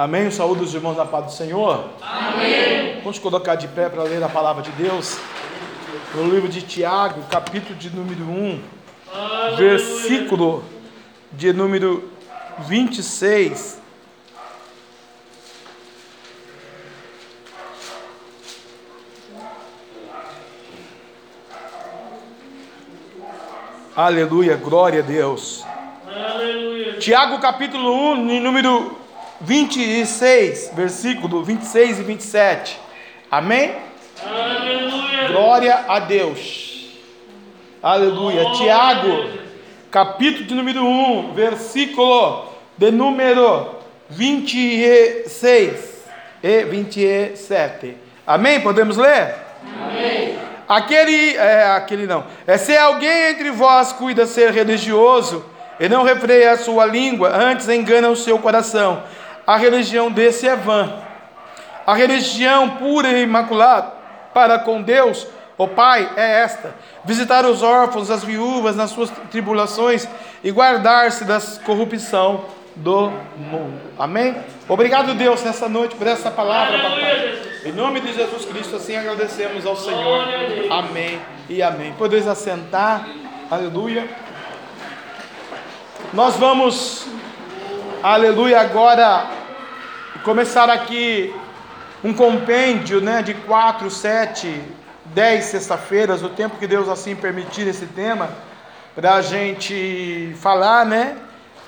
Amém? Saúde os irmãos da paz do Senhor. Amém. Vamos colocar de pé para ler a palavra de Deus. No livro de Tiago, capítulo de número 1, Aleluia. versículo de número 26. Aleluia, glória a Deus. Aleluia. Tiago capítulo 1, em número 26, versículo 26 e 27. Amém? Aleluia. Glória a Deus. Aleluia. Glória Tiago, capítulo de número 1, versículo de número 26 e 27. Amém? Podemos ler? Aquele, é, aquele não. É se alguém entre vós cuida ser religioso e não refreia a sua língua, antes engana o seu coração. A religião desse é vã. A religião pura e imaculada para com Deus, o Pai, é esta: visitar os órfãos, as viúvas nas suas tribulações e guardar-se das corrupção do mundo. Amém? Obrigado, Deus, nessa noite por essa palavra, papai. Em nome de Jesus Cristo, assim agradecemos ao Senhor. Amém e amém. Podeis assentar. Aleluia. Nós vamos, aleluia, agora começar aqui um compêndio, né, de quatro, sete, dez sexta-feiras, o tempo que Deus assim permitir esse tema, para a gente falar, né,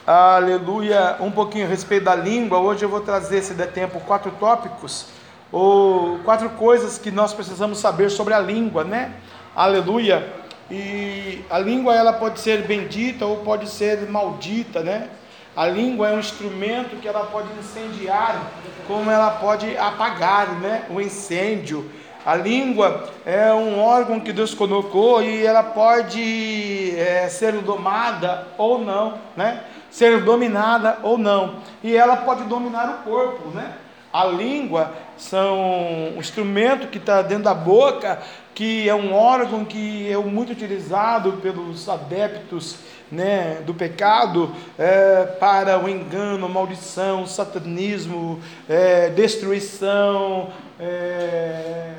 aleluia, um pouquinho a respeito da língua. Hoje eu vou trazer, se der tempo, quatro tópicos, ou quatro coisas que nós precisamos saber sobre a língua, né, aleluia. E a língua ela pode ser bendita ou pode ser maldita, né? A língua é um instrumento que ela pode incendiar, como ela pode apagar, né? O incêndio. A língua é um órgão que Deus colocou e ela pode é, ser domada ou não, né? Ser dominada ou não. E ela pode dominar o corpo, né? A língua são um instrumento que está dentro da boca, que é um órgão que é muito utilizado pelos adeptos né, do pecado é, para o engano, maldição, satanismo, é, destruição, é, é,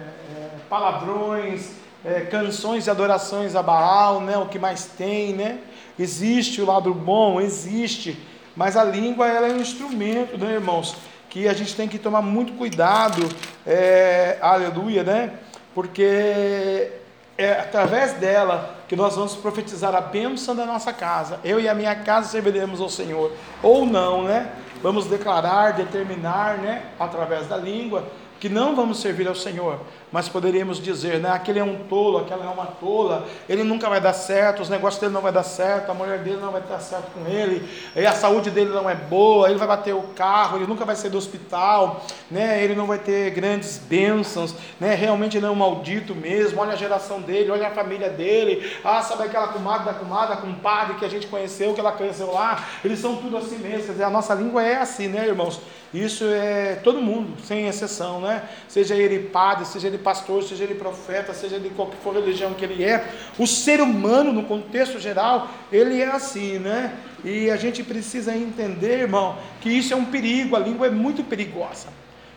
palavrões, é, canções e adorações a Baal, né, o que mais tem, né? Existe o lado bom, existe, mas a língua ela é um instrumento, né, irmãos? Que a gente tem que tomar muito cuidado, é, aleluia, né? Porque é através dela que nós vamos profetizar a bênção da nossa casa. Eu e a minha casa serviremos ao Senhor. Ou não, né? Vamos declarar, determinar, né? Através da língua, que não vamos servir ao Senhor, mas poderíamos dizer, né? Aquele é um tolo, aquela é uma tola, ele nunca vai dar certo, os negócios dele não vai dar certo, a mulher dele não vai dar certo com ele, a saúde dele não é boa, ele vai bater o carro, ele nunca vai sair do hospital, né? Ele não vai ter grandes bênçãos, né? Realmente ele é um maldito mesmo. Olha a geração dele, olha a família dele. Ah, sabe aquela comadre da comadre, que a gente conheceu, que ela cresceu lá? Eles são tudo assim mesmo. Quer dizer, a nossa língua é assim, né, irmãos? Isso é todo mundo, sem exceção, né? Seja ele padre, seja ele pastor, seja ele profeta, seja ele qualquer for religião que ele é, o ser humano, no contexto geral, ele é assim, né? E a gente precisa entender, irmão, que isso é um perigo, a língua é muito perigosa.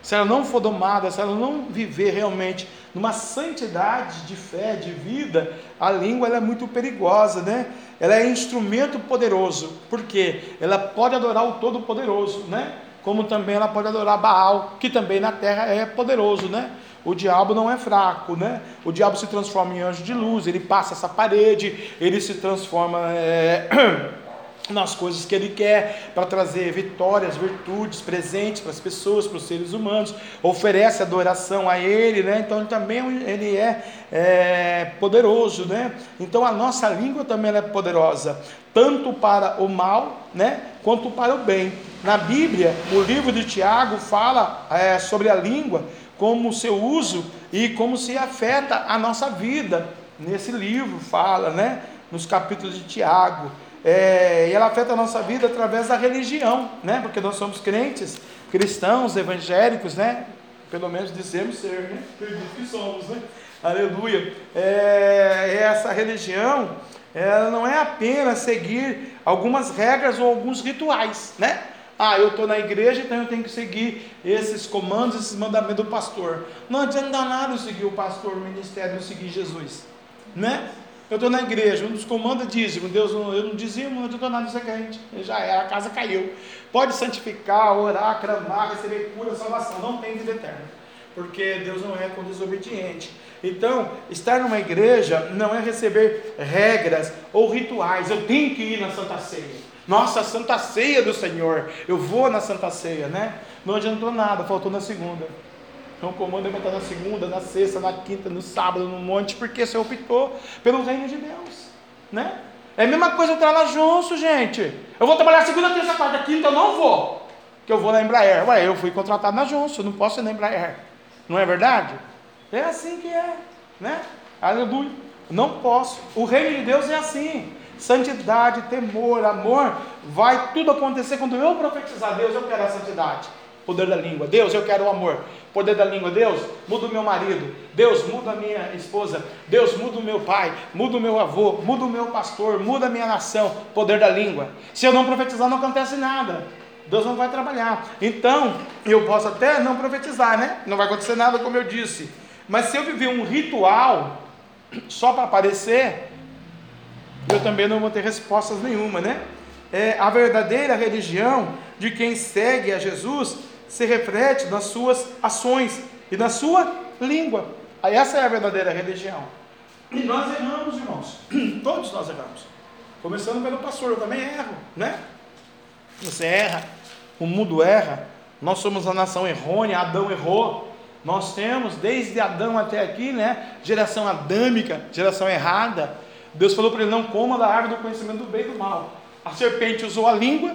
Se ela não for domada, se ela não viver realmente numa santidade de fé, de vida, a língua é muito perigosa, né? Ela é instrumento poderoso, porque ela pode adorar o Todo-Poderoso, né? Como também ela pode adorar Baal, que também na terra é poderoso, né? O diabo não é fraco, né? O diabo se transforma em anjo de luz, ele passa essa parede, ele se transforma é, nas coisas que ele quer para trazer vitórias, virtudes, presentes para as pessoas, para os seres humanos, oferece adoração a ele, né? Então ele também ele é, é poderoso, né? Então a nossa língua também é poderosa, tanto para o mal, né? Quanto para o bem. Na Bíblia, o livro de Tiago fala é, sobre a língua, como o seu uso e como se afeta a nossa vida. Nesse livro fala, né? Nos capítulos de Tiago. É, e ela afeta a nossa vida através da religião, né? Porque nós somos crentes, cristãos, evangélicos, né? Pelo menos dizemos ser, né? Acredito que somos, né? Aleluia. É, essa religião, ela não é apenas seguir algumas regras ou alguns rituais, né? Ah, eu estou na igreja, então eu tenho que seguir esses comandos, esses mandamentos do pastor. Não adianta nada eu seguir o pastor, o ministério, eu seguir Jesus, né? Eu estou na igreja, um dos comandos é dízimo. Deus, eu não dizimo, não adianta nada ser crente. Já era, a casa caiu. Pode santificar, orar, clamar, receber cura, salvação. Não tem vida eterna. Porque Deus não é com desobediente. Então, estar numa igreja não é receber regras ou rituais. Eu tenho que ir na Santa Ceia. Nossa, Santa Ceia do Senhor. Eu vou na Santa Ceia, né? Não adiantou nada, faltou na segunda. Então, o comando é estar na segunda, na sexta, na quinta, no sábado, no monte, porque você optou pelo reino de Deus, né? É a mesma coisa entrar na Jonso, gente. Eu vou trabalhar segunda, terça, quarta, quinta, eu não vou. Que eu vou na Embraer. Ué, eu fui contratado na Jonso, não posso ir na Embraer. Não é verdade? É assim que é, né? Aleluia. Não posso. O reino de Deus é assim. Santidade, temor, amor, vai tudo acontecer quando eu profetizar. Deus, eu quero a santidade. Poder da língua. Deus, eu quero o amor. Poder da língua. Deus, muda o meu marido. Deus, muda a minha esposa. Deus, muda o meu pai. Muda o meu avô. Muda o meu pastor. Muda a minha nação. Poder da língua. Se eu não profetizar, não acontece nada. Deus não vai trabalhar. Então, eu posso até não profetizar, né? Não vai acontecer nada, como eu disse. Mas se eu viver um ritual só para aparecer, eu também não vou ter respostas nenhuma, né? É, a verdadeira religião de quem segue a Jesus se reflete nas suas ações e na sua língua. Essa é a verdadeira religião. E nós erramos, irmãos. Todos nós erramos. Começando pelo pastor, eu também erro, né? Você erra, o mundo erra. Nós somos a nação errônea, Adão errou. Nós temos desde Adão até aqui, né? Geração adâmica, geração errada. Deus falou para ele: não coma da árvore do conhecimento do bem e do mal. A serpente usou a língua,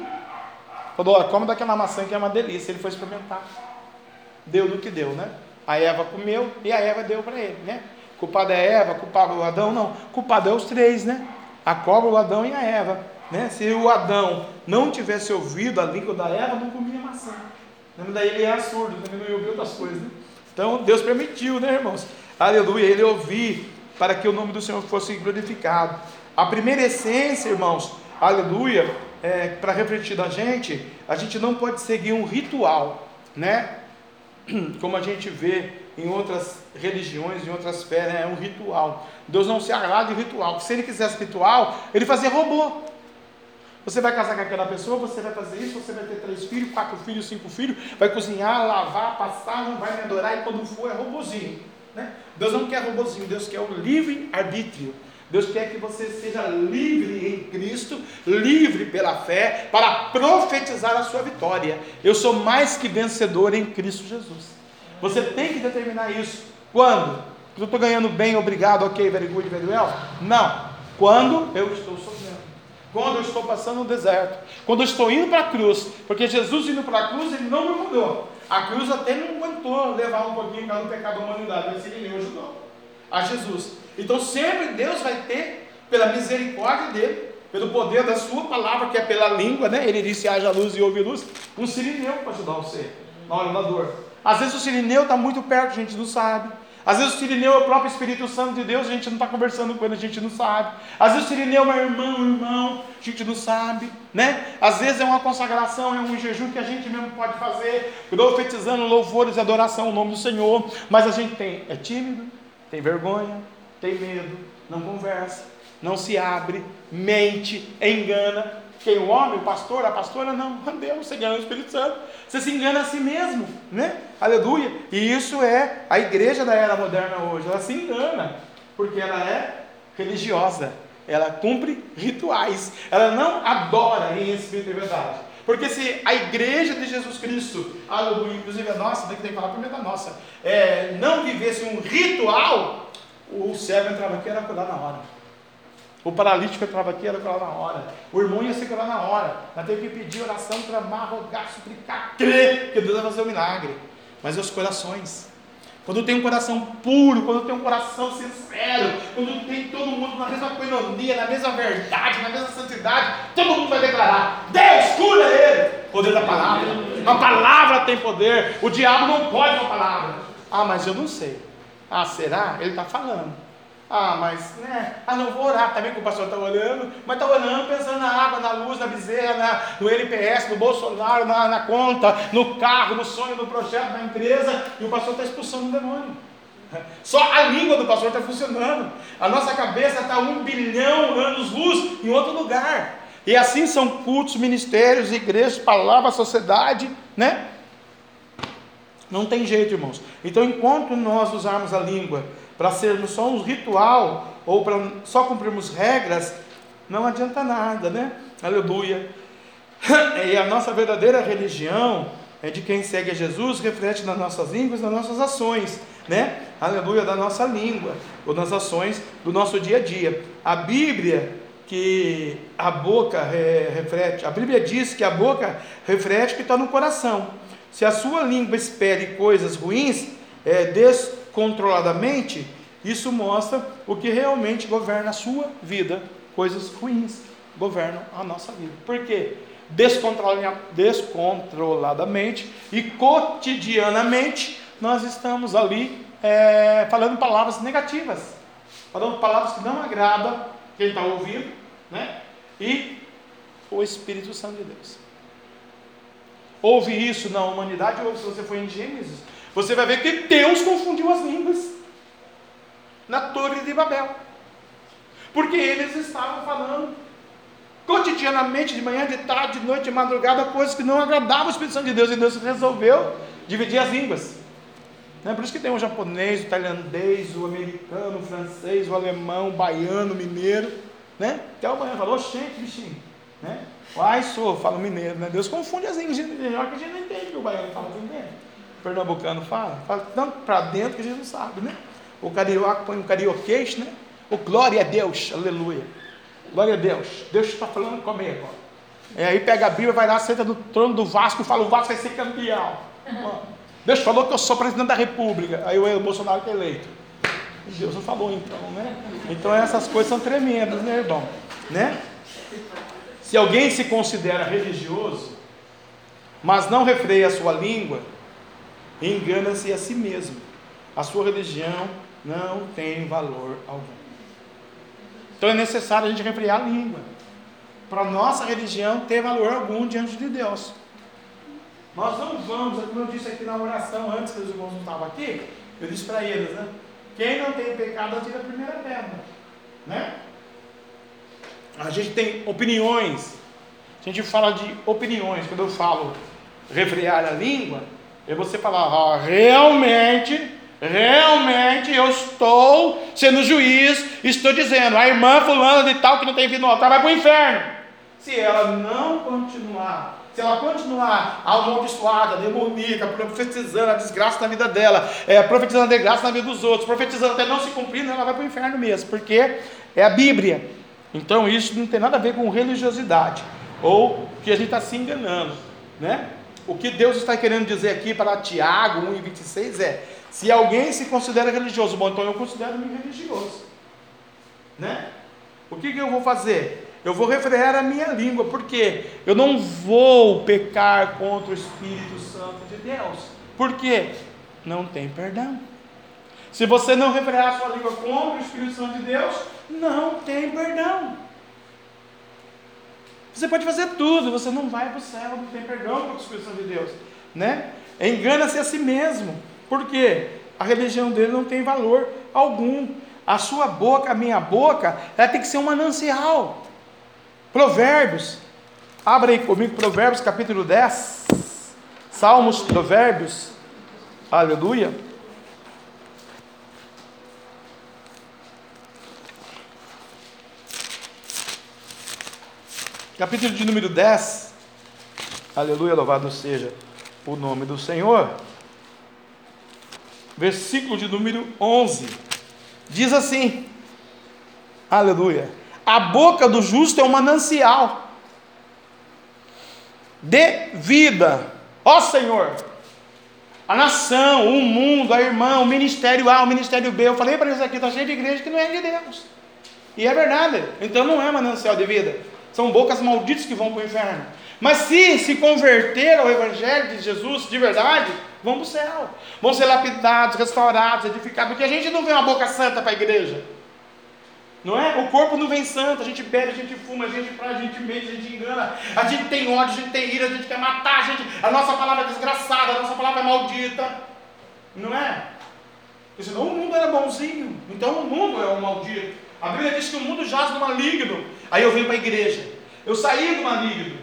falou: olha, come daquela maçã que é uma delícia. Ele foi experimentar. Deu no que deu, né? A Eva comeu e a Eva deu para ele, né? Culpado é Eva, culpado é o Adão? Não, culpado é os três, né? A cobra, o Adão e a Eva. Né? Se o Adão não tivesse ouvido a língua da Eva, não comia maçã. Daí ele era surdo, também não ia ouvir outras coisas. Né? Então Deus permitiu, né, irmãos? Aleluia, ele ouvir para que o nome do Senhor fosse glorificado. A primeira essência, irmãos, aleluia, é, para refletir da gente, a gente não pode seguir um ritual, né? Como a gente vê em outras religiões, em outras fé, né? é um ritual. Deus não se agrada de ritual. Se ele quisesse ritual, ele fazia robô. Você vai casar com aquela pessoa, você vai fazer isso, você vai ter três filhos, quatro filhos, cinco filhos, vai cozinhar, lavar, passar, não vai me adorar e quando for é robozinho. Né? Deus não quer robozinho, Deus quer o livre arbítrio. Deus quer que você seja livre em Cristo, livre pela fé, para profetizar a sua vitória. Eu sou mais que vencedor em Cristo Jesus. Você tem que determinar isso. Quando? Eu estou ganhando bem, obrigado, ok, very good, very well? Não. Quando eu estou sofrendo. Quando eu estou passando no deserto. Quando eu estou indo para a cruz. Porque Jesus indo para a cruz, ele não me mudou. A cruz até não aguentou levar um pouquinho para o pecado da humanidade. Mas ele me ajudou. A Jesus. Então sempre Deus vai ter, pela misericórdia dele, pelo poder da sua palavra, que é pela língua, né? Ele disse: haja luz e ouve luz. Um sirineu para ajudar você na hora da dor. Às vezes o sirineu está muito perto, a gente não sabe. Às vezes o Sirineu é o próprio Espírito Santo de Deus, a gente não está conversando com ele, a gente não sabe. Às vezes o Sirineu é um irmão, um irmão, a gente não sabe, né? Às vezes é uma consagração, é um jejum que a gente mesmo pode fazer, profetizando louvores e adoração ao nome do Senhor, mas a gente tem, é tímido, tem vergonha, tem medo, não conversa, não se abre, mente, engana, quem o homem, o pastor, a pastora, não, Deus, você engana o Espírito Santo. Você se engana a si mesmo, né? Aleluia. E isso é a igreja da era moderna hoje. Ela se engana, porque ela é religiosa. Ela cumpre rituais. Ela não adora em espírito e verdade. Porque se a igreja de Jesus Cristo, aleluia, inclusive a nossa, daqui tem que falar primeiro da nossa, é, não vivesse um ritual, o céu entrava aqui e era cuidar na hora. O paralítico entrava aqui, era curar na hora. O irmão ia ser na hora. Nós teve que pedir oração, clamar, rogar, suplicar, crer que Deus vai fazer o um milagre. Mas os corações. Quando tem um coração puro, quando tem um coração sincero, quando tem todo mundo na mesma coinonia, na mesma verdade, na mesma santidade, todo mundo vai declarar: Deus cura ele. Poder da palavra. A palavra tem poder. O diabo não pode uma palavra. Ah, mas eu não sei. Ah, será? Ele está falando. Ah, mas, né? Ah, não vou orar também que o pastor está orando, mas está orando pensando na água, na luz, na bezerra, na, no NPS, no Bolsonaro, na, na conta, no carro, no sonho, no projeto, na empresa, e o pastor está expulsando o demônio. Só a língua do pastor está funcionando. A nossa cabeça está um bilhão anos luz em outro lugar. E assim são cultos, ministérios, igrejas, palavra, sociedade, né? Não tem jeito, irmãos. Então, enquanto nós usarmos a língua para sermos só um ritual ou para só cumprirmos regras, não adianta nada, né? Aleluia. E a nossa verdadeira religião é de quem segue a Jesus, reflete nas nossas línguas, nas nossas ações, né? Aleluia, da nossa língua, ou nas ações do nosso dia a dia. A Bíblia que a boca reflete, a Bíblia diz que a boca reflete o que está no coração. Se a sua língua espere coisas ruins, é, descontroladamente, isso mostra o que realmente governa a sua vida. Coisas ruins governam a nossa vida. Por quê? Descontroladamente e cotidianamente nós estamos ali é, falando palavras negativas, falando palavras que não agradam quem está ouvindo, né? E o Espírito Santo de Deus. Houve isso na humanidade, ou se você for em Gênesis, você vai ver que Deus confundiu as línguas na Torre de Babel. Porque eles estavam falando cotidianamente, de manhã, de tarde, de noite, de madrugada, coisas que não agradavam o Espírito Santo de Deus, e Deus resolveu dividir as línguas. Né? Por isso que tem o japonês, o tailandês, o americano, o francês, o alemão, o baiano, o mineiro. Né? Até o baiano falou, gente, bichinho. Né? Ai, sou, fala mineiro, né? Deus confunde as línguas, melhor que a gente não entende o baiano fala, entende? Pernambucano fala, fala tanto para dentro que a gente não sabe, né? O carioca põe um carioquês, né? O glória a Deus, aleluia. Glória a Deus. Deus está falando comigo. É, aí pega a Bíblia, vai lá, senta no trono do Vasco e fala: o Vasco vai ser campeão. Deus falou que eu sou presidente da República. Aí o Bolsonaro é eleito. Deus não falou então, né? Então essas coisas são tremendas, né, irmão? Né? Se alguém se considera religioso, mas não refreia a sua língua, engana-se a si mesmo. A sua religião não tem valor algum. Então é necessário a gente refrear a língua. Para nossa religião ter valor algum diante de Deus. Nós não vamos, como eu disse aqui na oração, antes que os irmãos não estavam aqui, eu disse para eles, né? Quem não tem pecado, atira a primeira pedra. Né? A gente tem opiniões. A gente fala de opiniões. Quando eu falo refrear a língua, é você falar, ah, realmente, realmente eu estou sendo juiz, estou dizendo, a irmã fulana de tal que não tem vindo no altar vai para o inferno. Se ela não continuar se ela continuar amaldiçoada, demoníaca, profetizando a desgraça na vida dela, é, profetizando a desgraça na vida dos outros, profetizando até não se cumprir, ela vai para o inferno mesmo, porque é a Bíblia. Então isso não tem nada a ver com religiosidade, ou que a gente está se enganando, né? O que Deus está querendo dizer aqui para Tiago 1 e 26 é: se alguém se considera religioso, bom, então eu considero-me religioso, né? O que, que eu vou fazer? Eu vou refrear a minha língua, porque eu não vou pecar contra o Espírito Santo de Deus. Por quê? Não tem perdão. Se você não refrear a sua língua contra o Espírito Santo de Deus, não tem perdão. Você pode fazer tudo, você não vai para o céu, não tem perdão o Espírito Santo de Deus. Né? Engana-se a si mesmo. Por quê? A religião dele não tem valor algum. A sua boca, a minha boca, ela tem que ser um manancial. Provérbios. Abra aí comigo, Provérbios capítulo 10. Salmos, Provérbios. Aleluia. Capítulo de número 10. Aleluia, louvado seja o nome do Senhor. Versículo de número 11. Diz assim: Aleluia. A boca do justo é um manancial de vida. Ó Senhor, a nação, o mundo, a irmã, o ministério A, o ministério B. Eu falei para eles aqui, está cheio de igreja que não é de Deus. E é verdade. Então não é manancial de vida. São bocas malditas que vão para o inferno. Mas se se converter ao Evangelho de Jesus de verdade, vão para o céu. Vão ser lapidados, restaurados, edificados. Porque a gente não vê uma boca santa para a igreja. Não é? O corpo não vem santo, a gente bebe, a gente fuma, a gente faz, a gente mente, a gente engana, a gente tem ódio, a gente tem ira, a gente quer matar, a, gente, a nossa palavra é desgraçada, a nossa palavra é maldita. Não é? Porque senão o mundo era bonzinho, então o mundo é um maldito. A Bíblia diz que o mundo jaz no maligno. Aí eu vim para a igreja, eu saí do maligno.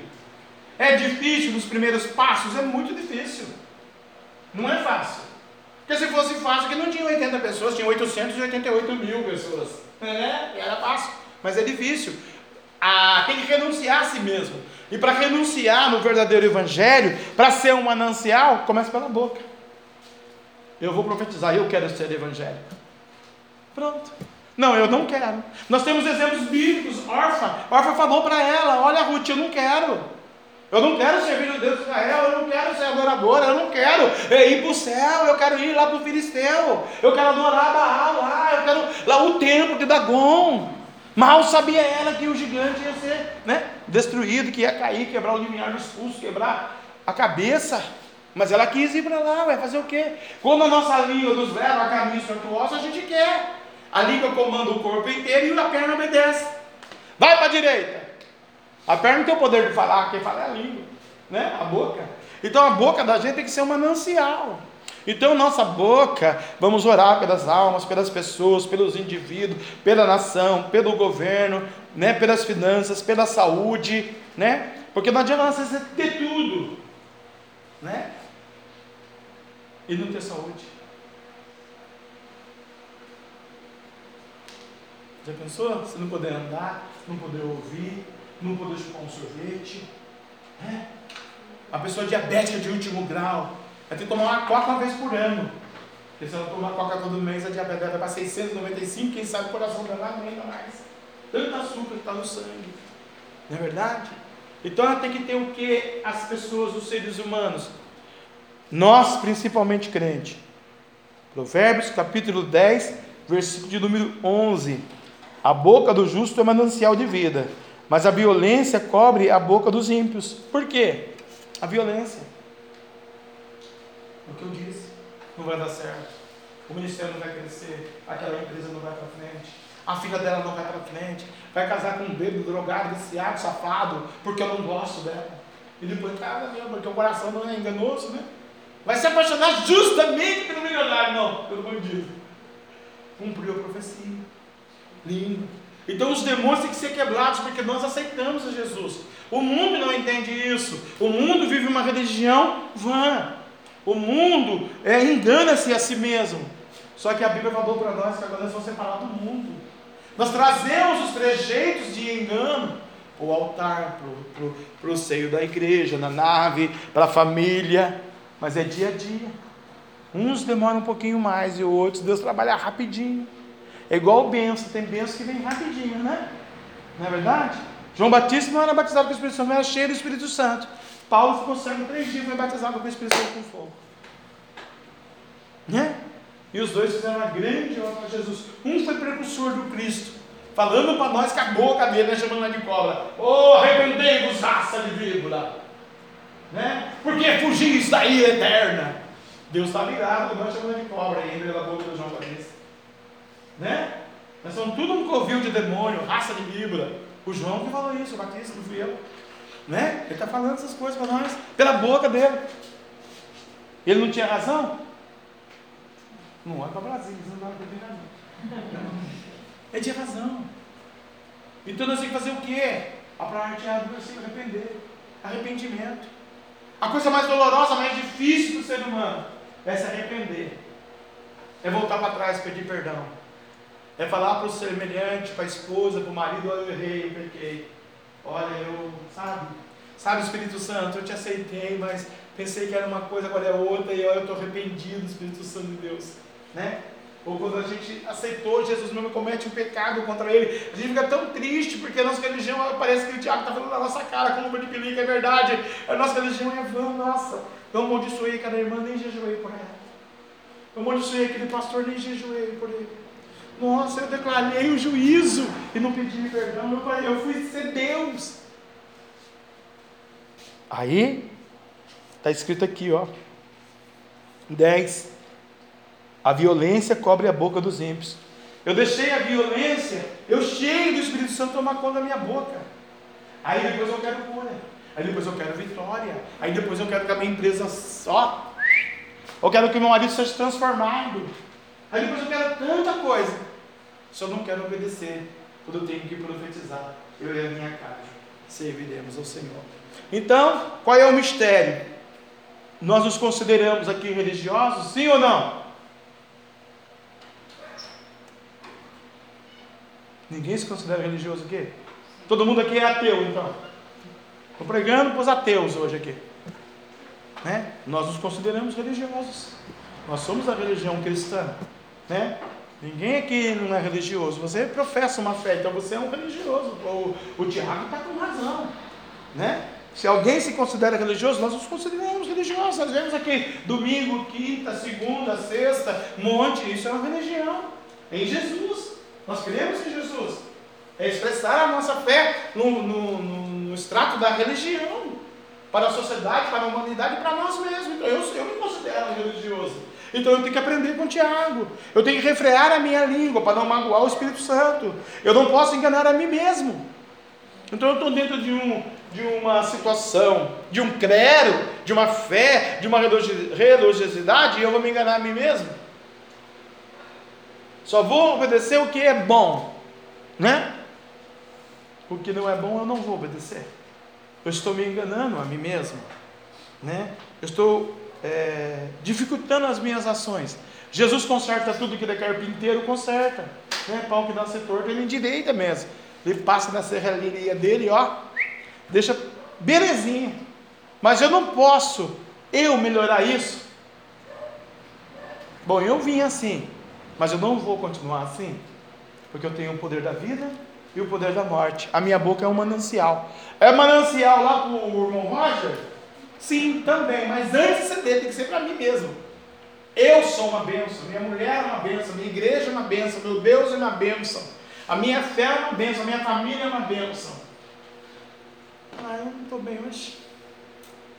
É difícil nos primeiros passos, é muito difícil. Não é fácil. Porque se fosse fácil, que não tinha 80 pessoas, tinha 888 mil pessoas. É, era fácil, mas é difícil. Ah, tem que renunciar a si mesmo. E para renunciar no verdadeiro evangelho, para ser um manancial, começa pela boca. Eu vou profetizar, eu quero ser evangélico. Pronto. Não, eu não quero. Nós temos exemplos bíblicos. Orfa, Orfa falou para ela: Olha, Ruth, eu não quero. Eu não quero servir o Deus de Israel, eu não quero ser adoradora, eu não quero ir para o céu, eu quero ir lá para o Filisteu, eu quero adorar Baal lá, eu quero lá o templo de Dagon. Mal sabia ela que o gigante ia ser né, destruído, que ia cair, quebrar o limiar dos pulsos, quebrar a cabeça. Mas ela quis ir para lá, vai fazer o quê? Quando a nossa língua nos leva a caminhos tortuosos, a gente quer. A língua comanda o corpo inteiro e a perna obedece. Vai para a direita. A perna não tem o poder de falar, quem fala é a língua, né? A boca. Então a boca da gente tem que ser um manancial. Então, nossa boca, vamos orar pelas almas, pelas pessoas, pelos indivíduos, pela nação, pelo governo, né, pelas finanças, pela saúde, né? Porque não adianta você ter tudo, né? E não ter saúde. Já pensou? Você não poder andar, não poder ouvir, não poder chupar um sorvete. É. A pessoa diabética de último grau vai ter que tomar uma coca uma vez por ano. Porque se ela tomar coca todo mês, a diabetes vai para 695, quem sabe o coração dela aguenta mais. Tanto açúcar que está no sangue. Não é verdade? Então ela tem que ter o que as pessoas, os seres humanos? Nós, principalmente crente. Provérbios capítulo 10, versículo de número 11. A boca do justo é manancial de vida mas a violência cobre a boca dos ímpios. Por quê? A violência. O que eu disse, não vai dar certo. O ministério não vai crescer, aquela empresa não vai para frente, a filha dela não vai para frente, vai casar com um bêbado, drogado, viciado, safado, porque eu não gosto dela. E depois, cara, meu, porque o coração não é enganoso, né? Vai se apaixonar justamente pelo milionário, não, pelo bandido. Cumpriu a profecia. Então os demônios têm que ser quebrados porque nós aceitamos a Jesus. O mundo não entende isso. O mundo vive uma religião vã. O mundo é, engana-se a si mesmo. Só que a Bíblia falou para nós que agora nós vamos separar do mundo. Nós trazemos os trejeitos de engano para o altar, para o seio da igreja, na nave, para a família. Mas é dia a dia. Uns demoram um pouquinho mais e outros Deus trabalha rapidinho. É igual benção, tem benção que vem rapidinho, né? Não é verdade? João Batista não era batizado com o Espírito Santo, mas era cheio do Espírito Santo. Paulo ficou cego três dias, foi batizado com o Espírito Santo com fogo. Né? E os dois fizeram uma grande obra para Jesus. Um foi precursor do Cristo, falando para nós que a boca dele, né, chamando de cobra. Oh, arrependei-vos, raça de víbora. Né? Porque fugis da ira eterna. Deus está ligado, nós chamando de cobra aí, pela boca do João Batista. Né? Nós somos tudo um covil de demônio, raça de víbora. O João que falou isso, o Batista, não fui eu. Né? Ele está falando essas coisas para nós, pela boca dele. Ele não tinha razão? Não olha para Brasília, não dá para razão. Ele tinha razão. Então nós temos que fazer o quê? A parte A do versículo arrepender. Arrependimento. A coisa mais dolorosa, mais difícil do ser humano é se arrepender. É voltar para trás, pedir perdão. É falar para o semelhante, para a esposa, para o marido, olha, eu errei, eu pequei. Olha, eu, sabe? Sabe, Espírito Santo, eu te aceitei, mas pensei que era uma coisa, agora é outra, e olha, eu estou arrependido, Espírito Santo de Deus. Né? Ou quando a gente aceitou Jesus mesmo comete um pecado contra ele, a gente fica tão triste porque a nossa religião parece que o diabo está falando na nossa cara, como o de pelica, é verdade. A nossa religião é vã, nossa. Eu amaldiçoei cada irmã, nem jejuei por ela. Eu amaldiçoei aquele pastor, nem jejuei por ele. Nossa, eu declarei o juízo e não pedi perdão. Eu, eu fui ser Deus. Aí, está escrito aqui, ó. 10. A violência cobre a boca dos ímpios. Eu deixei a violência, eu cheio do Espírito Santo tomar conta da minha boca. Aí depois eu quero cura. Aí depois eu quero vitória. Aí depois eu quero que a minha empresa só. Eu quero que meu marido seja transformado. Aí depois eu quero tanta coisa. Só não quero obedecer. Quando eu tenho que profetizar, eu e a minha casa serviremos ao Senhor. Então, qual é o mistério? Nós nos consideramos aqui religiosos, sim ou não? Ninguém se considera religioso aqui? Todo mundo aqui é ateu, então. Estou pregando para os ateus hoje aqui. Né? Nós nos consideramos religiosos. Nós somos a religião cristã. Né? Ninguém aqui não é religioso. Você professa uma fé, então você é um religioso. O, o Tiago está com razão. Né? Se alguém se considera religioso, nós nos consideramos religiosos. Nós vemos aqui domingo, quinta, segunda, sexta, monte. Isso é uma religião. Em Jesus. Nós cremos em Jesus. É expressar a nossa fé no, no, no, no extrato da religião. Para a sociedade, para a humanidade e para nós mesmos. Então eu, eu me considero religioso. Então eu tenho que aprender com o Tiago. Eu tenho que refrear a minha língua para não magoar o Espírito Santo. Eu não posso enganar a mim mesmo. Então eu estou dentro de, um, de uma situação, de um clero, de uma fé, de uma religiosidade e eu vou me enganar a mim mesmo. Só vou obedecer o que é bom, né? O que não é bom eu não vou obedecer. Eu estou me enganando a mim mesmo, né? Eu estou é, dificultando as minhas ações. Jesus conserta tudo que ele é carpinteiro, conserta. Né? Pau que dá ser torto, ele endireita mesmo. Ele passa na serralheria dele, ó, deixa belezinha. Mas eu não posso eu melhorar isso. Bom, eu vim assim, mas eu não vou continuar assim, porque eu tenho o poder da vida e o poder da morte. A minha boca é um manancial. É manancial lá para o irmão Roger? Sim, também, mas antes de dele, tem que ser para mim mesmo. Eu sou uma bênção, minha mulher é uma bênção, minha igreja é uma bênção, meu Deus é uma bênção, a minha fé é uma bênção, a minha família é uma bênção. Ah, eu não estou bem hoje.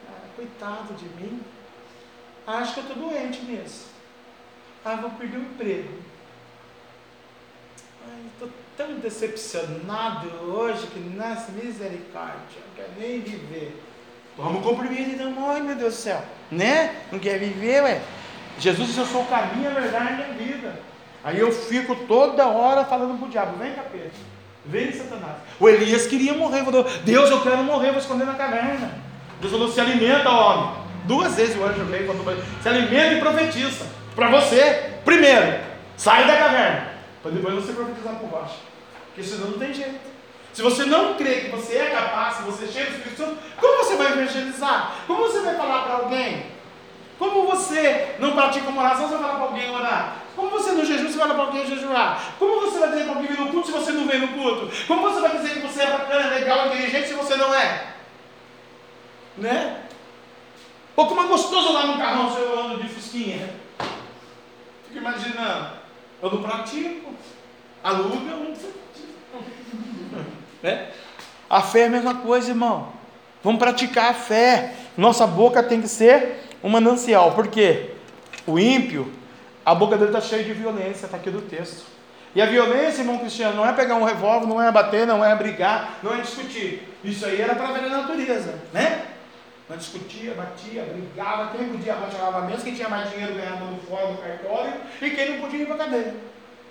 Ah, coitado de mim. Ah, acho que eu estou doente mesmo. Ah, vou perder o emprego. Estou tão decepcionado hoje que nasce misericórdia, não quero nem viver. Vamos comprimido então, ai meu Deus do céu, né? Não quer viver, ué? Jesus disse: Eu sou o caminho, a verdade e a vida. Aí eu fico toda hora falando para o diabo: Vem, capeta, vem, Satanás. O Elias queria morrer, falou: Deus, eu quero morrer, vou esconder na caverna. Deus falou: Se alimenta, homem. Duas vezes o anjo veio falou: Se alimenta e profetiza. Para você, primeiro, sai da caverna, para depois você profetizar por baixo. Porque senão não tem jeito. Se você não crê que você é capaz, se você chega do Espírito Santo, como você vai evangelizar? Como você vai falar para alguém? Como você não pratica uma oração, você vai falar para alguém orar? Como você no jejum, você vai falar para alguém jejuar? Como você vai dizer para alguém vir no culto se você não vem no culto? Como você vai dizer que você é bacana, legal, inteligente se você não é? Né? Ou como é gostoso lá no carrão, você anda de fusquinha. Fica imaginando. Eu não pratico. Aluga, eu não né? A fé é a mesma coisa, irmão. Vamos praticar a fé. Nossa boca tem que ser um manancial. Por quê? O ímpio, a boca dele está cheia de violência, está aqui do texto. E a violência, irmão cristiano, não é pegar um revólver, não é bater, não é brigar, não é discutir. Isso aí era para a natureza, né? Não discutia, batia, brigava, quem podia abaixar a mesa, quem tinha mais dinheiro ganhava no fora do cartório, e quem não podia ir para a cadeia.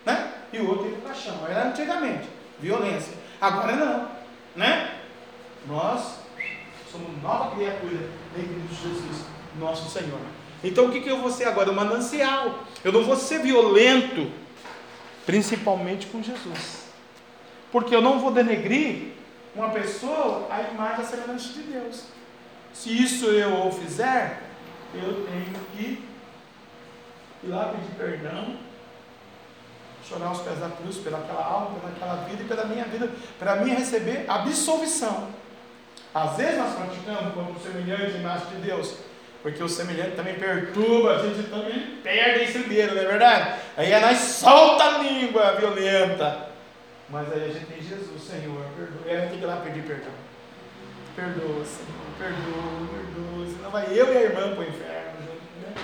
Né? E o outro ia para o caixão. Era antigamente, violência. Agora não, né? Nós somos nova criatura em Cristo Jesus, nosso Senhor. Então o que, que eu vou ser agora? Um manancial. Eu não vou ser violento, principalmente com Jesus. Porque eu não vou denegrir uma pessoa à imagem da semelhança de Deus. Se isso eu fizer, eu tenho que ir lá pedir perdão chorar aos pés da cruz pelaquela alma, pelaquela vida e pela minha vida, para mim receber absolvição. Às vezes nós praticamos como semelhante imagem de Deus, porque o semelhante também perturba, a gente também perde esse medo, não é verdade? Aí é nós solta a língua violenta. Mas aí a gente tem Jesus, Senhor, perdoa. Aí a tem que ir lá pedir perdão. Perdoa, Senhor, perdoa, perdoa. Senão vai eu e a irmã para o inferno junto, né?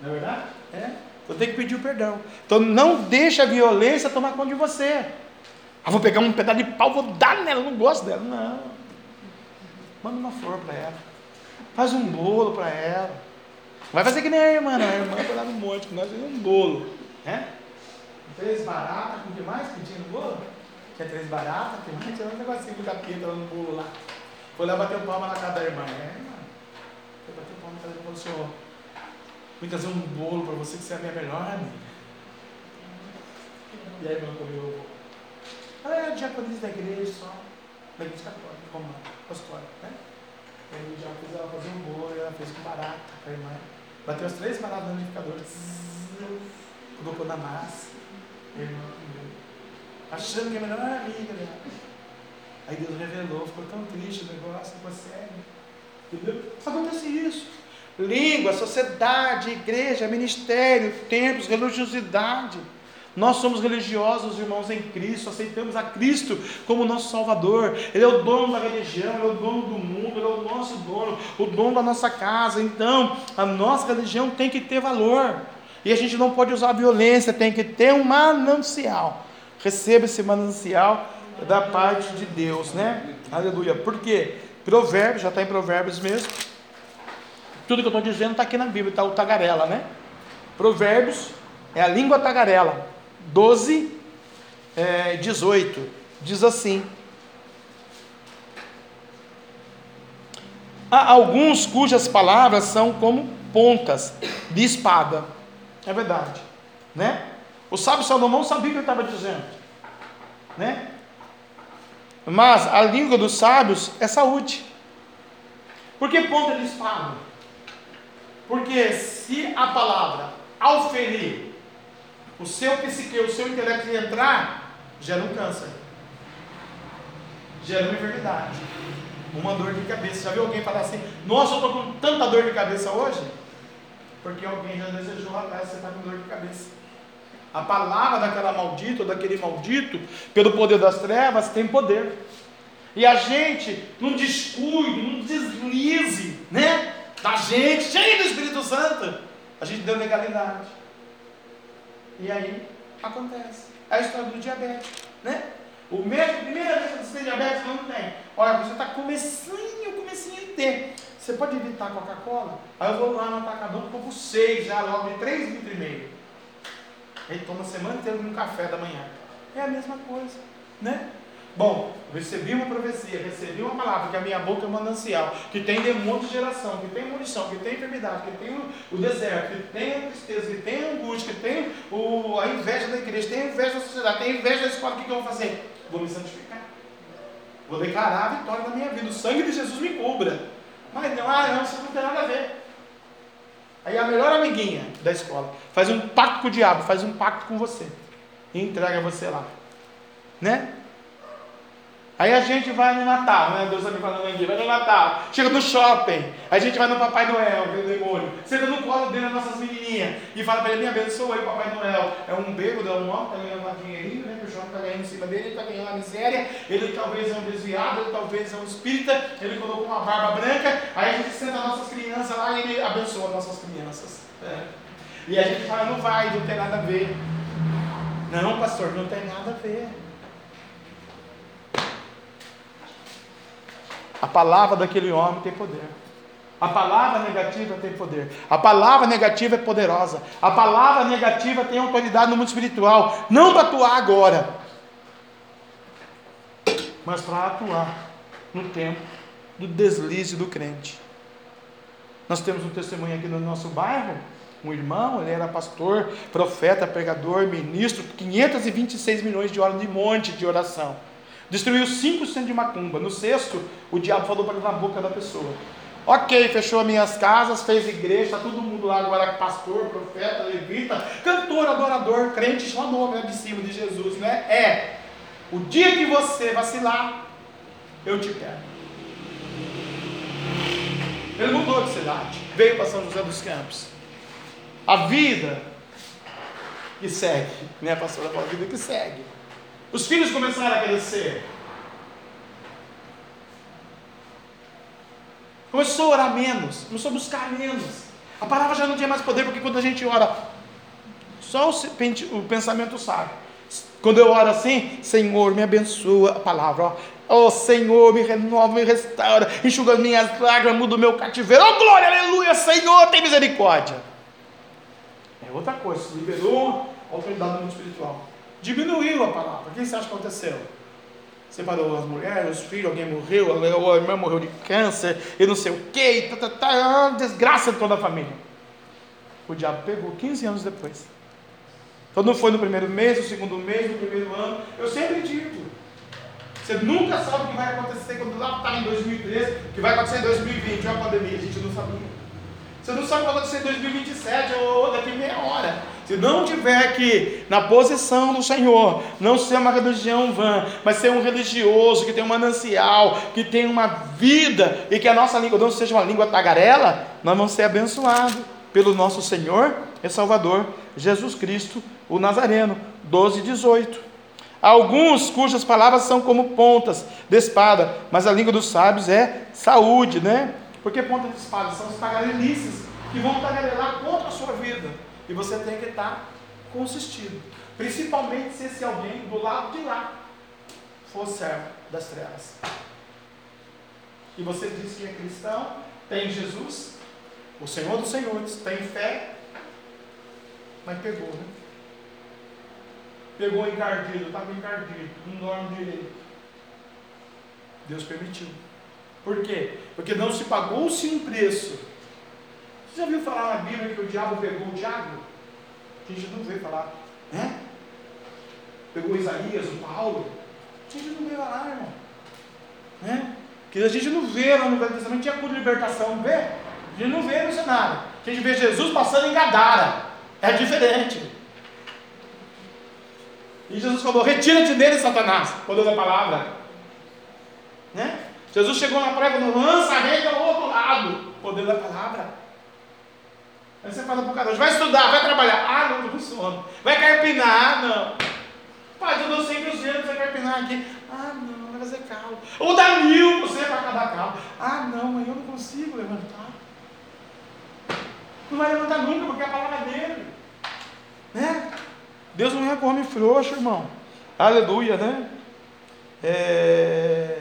Não é verdade? É. Eu tenho que pedir o perdão. Então não deixa a violência tomar conta de você. Ah, vou pegar um pedaço de pau, vou dar nela, não gosto dela. Não. Manda uma flor para ela. Faz um bolo para ela. Vai fazer que nem a irmã, não. A irmã foi lá no monte com nós fez um bolo. Né? Três baratas, com o que mais no bolo? Tinha três baratas, que mais? Tinha um negocinho de capeta lá no bolo lá. Foi lá bater palma na casa da irmã. É, irmã. Foi bater palma na casa falou, senhor, vim trazer um bolo para você que você é a minha melhor amiga. E a irmã comeu o bolo. Ela é diaconisa da igreja só, da igreja católica, romana, apostólica, né? E aí já fez ela fazer um bolo, e ela fez com barata para a irmã. Bateu as três baratas no liquidificador, colocou na massa, a irmã comeu. Achando que é a melhor amiga dela. Aí Deus revelou, ficou tão triste o negócio, ficou sério. Entendeu? Acontece isso. Língua, sociedade, igreja, ministério, templos, religiosidade. Nós somos religiosos, irmãos, em Cristo, aceitamos a Cristo como nosso Salvador. Ele é o dono da religião, Ele é o dono do mundo, Ele é o nosso dono, o dono da nossa casa. Então, a nossa religião tem que ter valor. E a gente não pode usar violência, tem que ter um manancial. Receba esse manancial da parte de Deus, né? Aleluia. Por quê? Provérbios, já está em Provérbios mesmo. Tudo que eu estou dizendo está aqui na Bíblia, está o tagarela, né? Provérbios é a língua tagarela. 12, é, 18. Diz assim: Há alguns cujas palavras são como pontas de espada. É verdade, né? O sábio Salomão sabia o que ele estava dizendo, né? Mas a língua dos sábios é saúde. Por que ponta de espada? Porque se a palavra, ao ferir, o seu psique, o seu intelecto entrar, gera um câncer, gera uma enfermidade, uma dor de cabeça. Já viu alguém falar assim: Nossa, eu estou com tanta dor de cabeça hoje? Porque alguém já desejou atrás, você está com dor de cabeça. A palavra daquela maldita ou daquele maldito, pelo poder das trevas, tem poder. E a gente, num descuido, num deslize, né? Da gente, cheio do Espírito Santo, a gente deu legalidade. E aí acontece. É a história do diabetes, né? O mesmo, primeira vez que você tem diabetes, não tem. Olha, você está comecinho, comecinho a ter. Você pode evitar Coca-Cola? Aí eu vou lá no atacadão, compro seis já, logo de três litros e meio. Ele toma semana inteira um café da manhã. É a mesma coisa, né? Bom, recebi uma profecia, recebi uma palavra, que a minha boca é manancial, que tem demônio de geração, que tem munição, que tem enfermidade, que tem o, deserto, que tem a tristeza, que tem a angústia, que tem o, a inveja da igreja, tem a inveja da sociedade, tem a inveja da escola, o que, que eu vou fazer? Vou me santificar. Vou declarar a vitória na minha vida. O sangue de Jesus me cubra. Mas não, ah, não, isso não tem nada a ver. Aí a melhor amiguinha da escola faz um pacto com o diabo, faz um pacto com você e entrega você lá, né? Aí a gente vai no Natal, né? Deus está me falando aqui, vai no Natal, chega no shopping, a gente vai no Papai Noel, o demônio, senta no colo dele as nossas menininhas e fala para ele, minha sou eu, Papai Noel. É um bêbado, é um homem, está ganhando um dinheirinho, né? Que o shopping está ganhando em cima dele, ele está ganhando uma miséria, ele talvez é um desviado, ele talvez é um espírita, ele colocou uma barba branca, aí a gente senta as nossas crianças lá e ele abençoa as nossas crianças. É. E a gente fala, não vai, não tem nada a ver. Não, pastor, não tem nada a ver. A palavra daquele homem tem poder. A palavra negativa tem poder. A palavra negativa é poderosa. A palavra negativa tem autoridade no mundo espiritual. Não para atuar agora, mas para atuar no tempo do deslize do crente. Nós temos um testemunho aqui no nosso bairro. Um irmão, ele era pastor, profeta, pregador, ministro, 526 milhões de horas de monte de oração. Destruiu cinco centros de macumba. No sexto, o diabo falou para na boca da pessoa. Ok, fechou as minhas casas, fez igreja, está todo mundo lá agora, pastor, profeta, levita, cantor, adorador, crente, só nome né, de cima de Jesus, né? É, o dia que você vacilar, eu te pego. Ele mudou de cidade, veio para São José dos Campos. A vida que segue, né, pastora? A vida que segue. Os filhos começaram a crescer. Começou a orar menos, começou a buscar menos. A palavra já não tinha mais poder, porque quando a gente ora, Só o, pensamento sabe. Quando eu oro assim, Senhor, me abençoa a palavra, ó. Oh Senhor, me renova, me restaura, enxuga as minhas lágrimas, muda o meu cativeiro. Oh glória, aleluia, Senhor, tem misericórdia. É outra coisa, liberou a autoridade do mundo espiritual. Diminuiu a palavra. O que você acha que aconteceu? Separou as mulheres, os filhos, alguém morreu, a irmã morreu de câncer, e não sei o que, tá, tá, tá, desgraça de toda a família. O diabo pegou 15 anos depois. Então não foi no primeiro mês, no segundo mês, no primeiro ano. Eu sempre digo. Você nunca sabe o que vai acontecer quando lá está em 2013, o que vai acontecer em 2020, é a pandemia, a gente não sabia. Você não sabe o que vai acontecer em 2027 ou daqui meia hora. Se não tiver aqui na posição do Senhor, não ser uma religião vã, mas ser um religioso que tem um manancial, que tem uma vida e que a nossa língua não seja uma língua tagarela, nós vamos ser abençoados pelo nosso Senhor e Salvador Jesus Cristo, o Nazareno. 12 18. Alguns cujas palavras são como pontas de espada, mas a língua dos sábios é saúde, né? Porque pontas de espada são os tagarelices que vão tagarelar contra a sua vida. E você tem que estar consistido. Principalmente se esse alguém do lado de lá for servo das trevas. E você diz que é cristão, tem Jesus, o Senhor dos Senhores, tem fé, mas pegou, né? Pegou encardido, estava encardido, não dorme direito. Deus permitiu. Por quê? Porque não se pagou-se um preço. Você já viu falar na Bíblia que o diabo pegou o diabo? A gente não vê falar, né? Pegou Isaías, o Paulo. A gente não vê lá, irmão. Né? Que a gente não vê lá no Velho Testamento, tinha cura de libertação, não vê? A gente não vê no cenário. A gente vê Jesus passando em Gadara. É diferente. E Jesus falou: Retira-te dele, Satanás. Poder da palavra. Né? Jesus chegou na praia no lança a rede ao outro lado. Poder da palavra. Aí você fala para o cara: vai estudar, vai trabalhar. Ah, não, com sono. Vai carpinar. Ah, não. Pai, eu dou sempre os dedos para carpinar aqui. Ah, não, vai fazer calo. Ou dá mil você para cada calo. Ah, não, mas eu não consigo levantar. Não vai levantar nunca, porque a palavra é dele. Né? Deus não é com homem frouxo, irmão. Aleluia, né? É,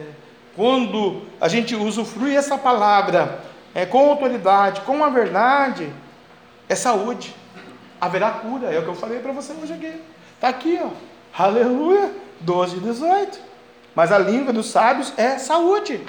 quando a gente usufrui essa palavra é, com autoridade, com a verdade, é saúde. Haverá cura, é o que eu falei para você hoje aqui. Está aqui, ó. Aleluia, 12 e 18. Mas a língua dos sábios é saúde.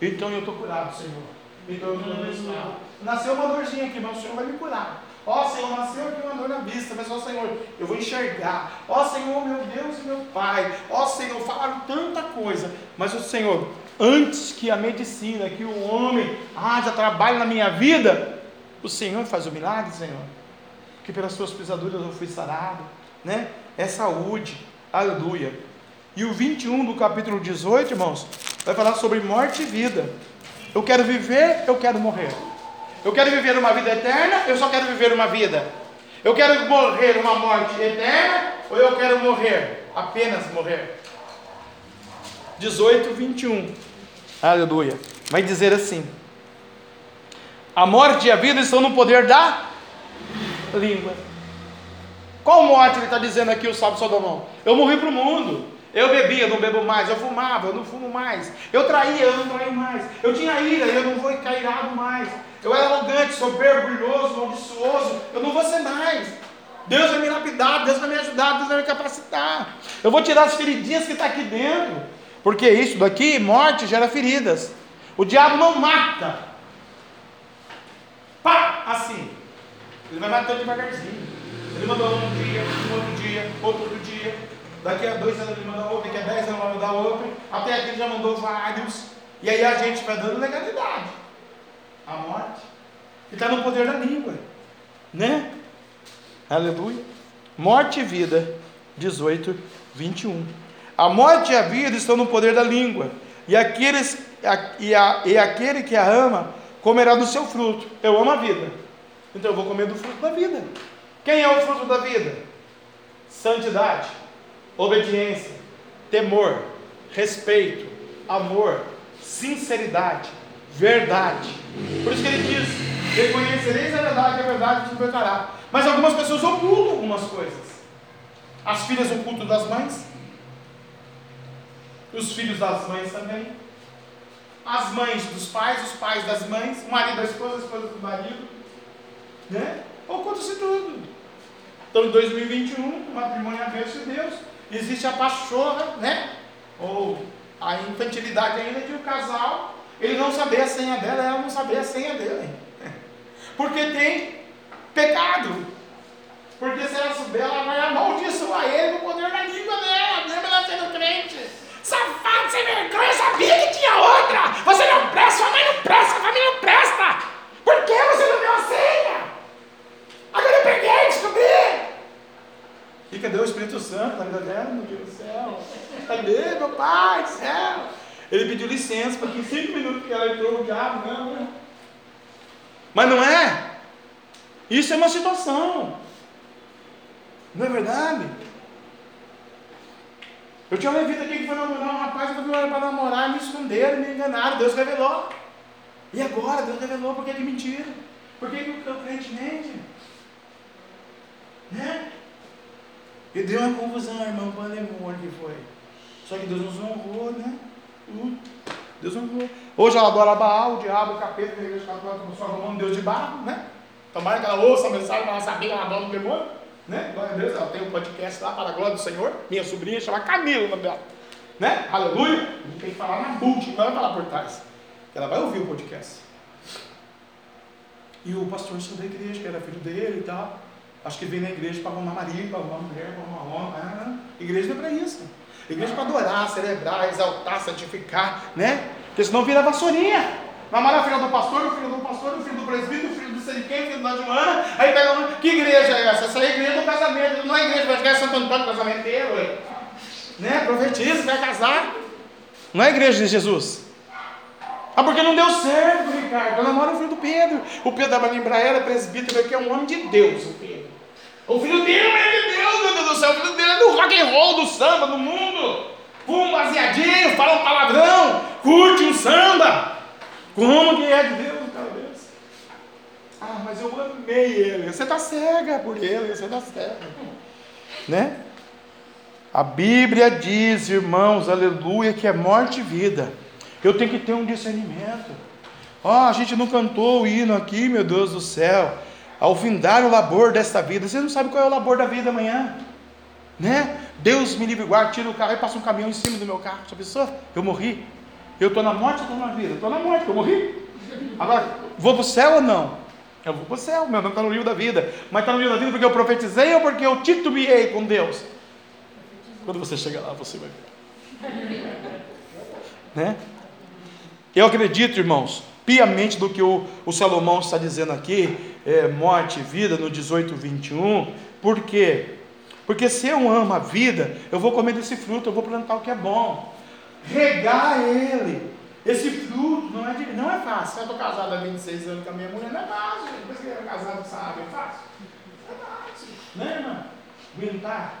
Então eu estou curado, Senhor. Então eu estou abençoado. Nasceu uma dorzinha aqui, mas o Senhor vai me curar. Ó oh, Senhor, nasceu aqui uma dor na vista, mas ó Senhor, eu vou enxergar. Ó oh, Senhor, meu Deus e meu Pai. Ó Senhor, falaram tanta coisa, mas o Senhor, antes que a medicina, que o homem haja trabalho na minha vida, o Senhor faz o milagre, Senhor. Que pelas suas pisaduras eu fui sarado, né? É saúde, aleluia. E o 21 do capítulo 18, irmãos, vai falar sobre morte e vida. Eu quero viver, eu quero morrer. Eu quero viver uma vida eterna, eu só quero viver uma vida. Eu quero morrer uma morte eterna, ou eu quero morrer, apenas morrer. 18, 21. Aleluia. Vai dizer assim: A morte e a vida estão no poder da língua. Qual morte ele está dizendo aqui, o sábio Salomão? Eu morri para o mundo. Eu bebia, não bebo mais. Eu fumava, eu não fumo mais. Eu traía, eu não traio mais. Eu tinha ira, eu não vou ficar irado mais. Eu era arrogante, soberbo, brilhoso, amaldiçooso. Eu não vou ser mais. Deus vai me lapidar, Deus vai me ajudar, Deus vai me capacitar. Eu vou tirar as feridinhas que está aqui dentro. Porque isso daqui, morte, gera feridas. O diabo não mata. Pá, assim. Ele vai matando devagarzinho. Ele mandou um dia, um outro dia, outro dia. Daqui a dois anos ele manda outro, daqui a dez anos ele manda outro. Até aqui ele já mandou vários. E aí a gente vai dando legalidade a morte, que está no poder da língua, né? Aleluia. Morte e vida, 18, 21. A morte e a vida estão no poder da língua, e, aqueles, e, a, e aquele que a ama comerá do seu fruto. Eu amo a vida, então eu vou comer do fruto da vida. Quem é o fruto da vida? Santidade, obediência, temor, respeito, amor, sinceridade, verdade. Por isso que ele diz: Reconhecereis a verdade, a verdade nos libertará. Mas algumas pessoas ocultam algumas coisas. As filhas ocultam das mães, os filhos das mães também, as mães dos pais, os pais das mães, o marido da esposa, a esposa do marido, né? Oculta-se tudo. Então, em 2021, o matrimônio é a de Deus. Existe a pachorra, né? Ou a infantilidade ainda de um casal, ele não saber a senha dela, ela não saber a senha dele. Porque tem pecado. Porque se ela souber, ela vai amaldiçoar ele com o poder da língua dela, mesmo ela sendo crente. Safado, sem vergonha, eu sabia que tinha outra. Você não presta, sua mãe não presta, a família não presta. Por que você não deu a senha? Agora eu peguei, descobri. E cadê o Espírito Santo vida dela, meu Deus do céu? Cadê, meu pai do céu? Ele pediu licença, porque em cinco minutos que ela entrou, o diabo, não, não. Mas não é? Isso é uma situação. Não é verdade? Eu tinha uma vida aqui que foi namorar um rapaz, eu fui para namorar, me esconderam, me enganaram, Deus revelou. E agora? Deus revelou, por que que mentiram? Por que, que o crente mente? Né? E deu uma confusão, irmão, pandemônio que foi. Só que Deus nos honrou, né? Uh, Deus honrou. Hoje ela adora Baal, o diabo, o capeta, a igreja católica começou a um Deus de barro, né? Tomara que ela ouça a mensagem ela saber que ela adora o demônio. Né? Glória a Deus, ela tem um podcast lá para a glória do Senhor. Minha sobrinha chama Camila, o nome dela. Né? Aleluia. A gente tem que falar na multi, não vai falar por trás. Ela vai ouvir o podcast. E o pastor da igreja, que era filho dele e tal. Acho que veio na igreja para arrumar marido, para arrumar mulher, para arrumar homem. Ah, igreja não é para isso. Igreja é para adorar, celebrar, exaltar, santificar, né? Porque senão vira vassourinha. Namora a filha do pastor, o filho do pastor, o filho do presbítero, o filho do sei quem, o filho da Joana. Aí pega uma. Que igreja é essa? Essa é a igreja do casamento. Não é a igreja vai ficar Santo Antônio casamenteiro, ué. Né? Profetiza, vai casar. Não é a igreja de Jesus. Ah, porque não deu certo, Ricardo. Eu namoro o filho do Pedro. O Pedro vai lembrar ela, presbítero, que é um homem de Deus, o Pedro. O filho dele é de Deus, meu Deus do céu. O filho dele é do rock and roll, do samba, do mundo. Fuma um baseadinho, fala um palavrão, curte um samba. Como que é de Deus, talvez? Ah, mas eu amei ele. Você está cega por ele, você está cega. Né? A Bíblia diz, irmãos, aleluia, que é morte e vida. Eu tenho que ter um discernimento. Ó, oh, a gente não cantou o hino aqui, meu Deus do céu. Ao findar o labor desta vida. Você não sabe qual é o labor da vida amanhã. Né? Deus me livre guarde, tira o carro e passa um caminhão em cima do meu carro. Já pensou? Eu morri. Eu estou na morte ou estou na vida? Estou na morte, eu morri. Agora, vou para o céu ou não? Eu vou para o céu, meu nome está no livro da vida. Mas está no livro da vida porque eu profetizei ou porque eu titubeei com Deus? Quando você chegar lá, você vai ver. Né? Eu acredito, irmãos, piamente do que o, o Salomão está dizendo aqui, é, morte e vida, no 18, 21. Por quê? Porque se eu amo a vida, eu vou comer desse fruto, eu vou plantar o que é bom. Regar ele. Esse fruto não é, de, não é fácil. Eu estou casado há 26 anos com a minha mulher, não é fácil. Depois que eu casado, sabe, é fácil. É fácil. Né, irmã? Aguentar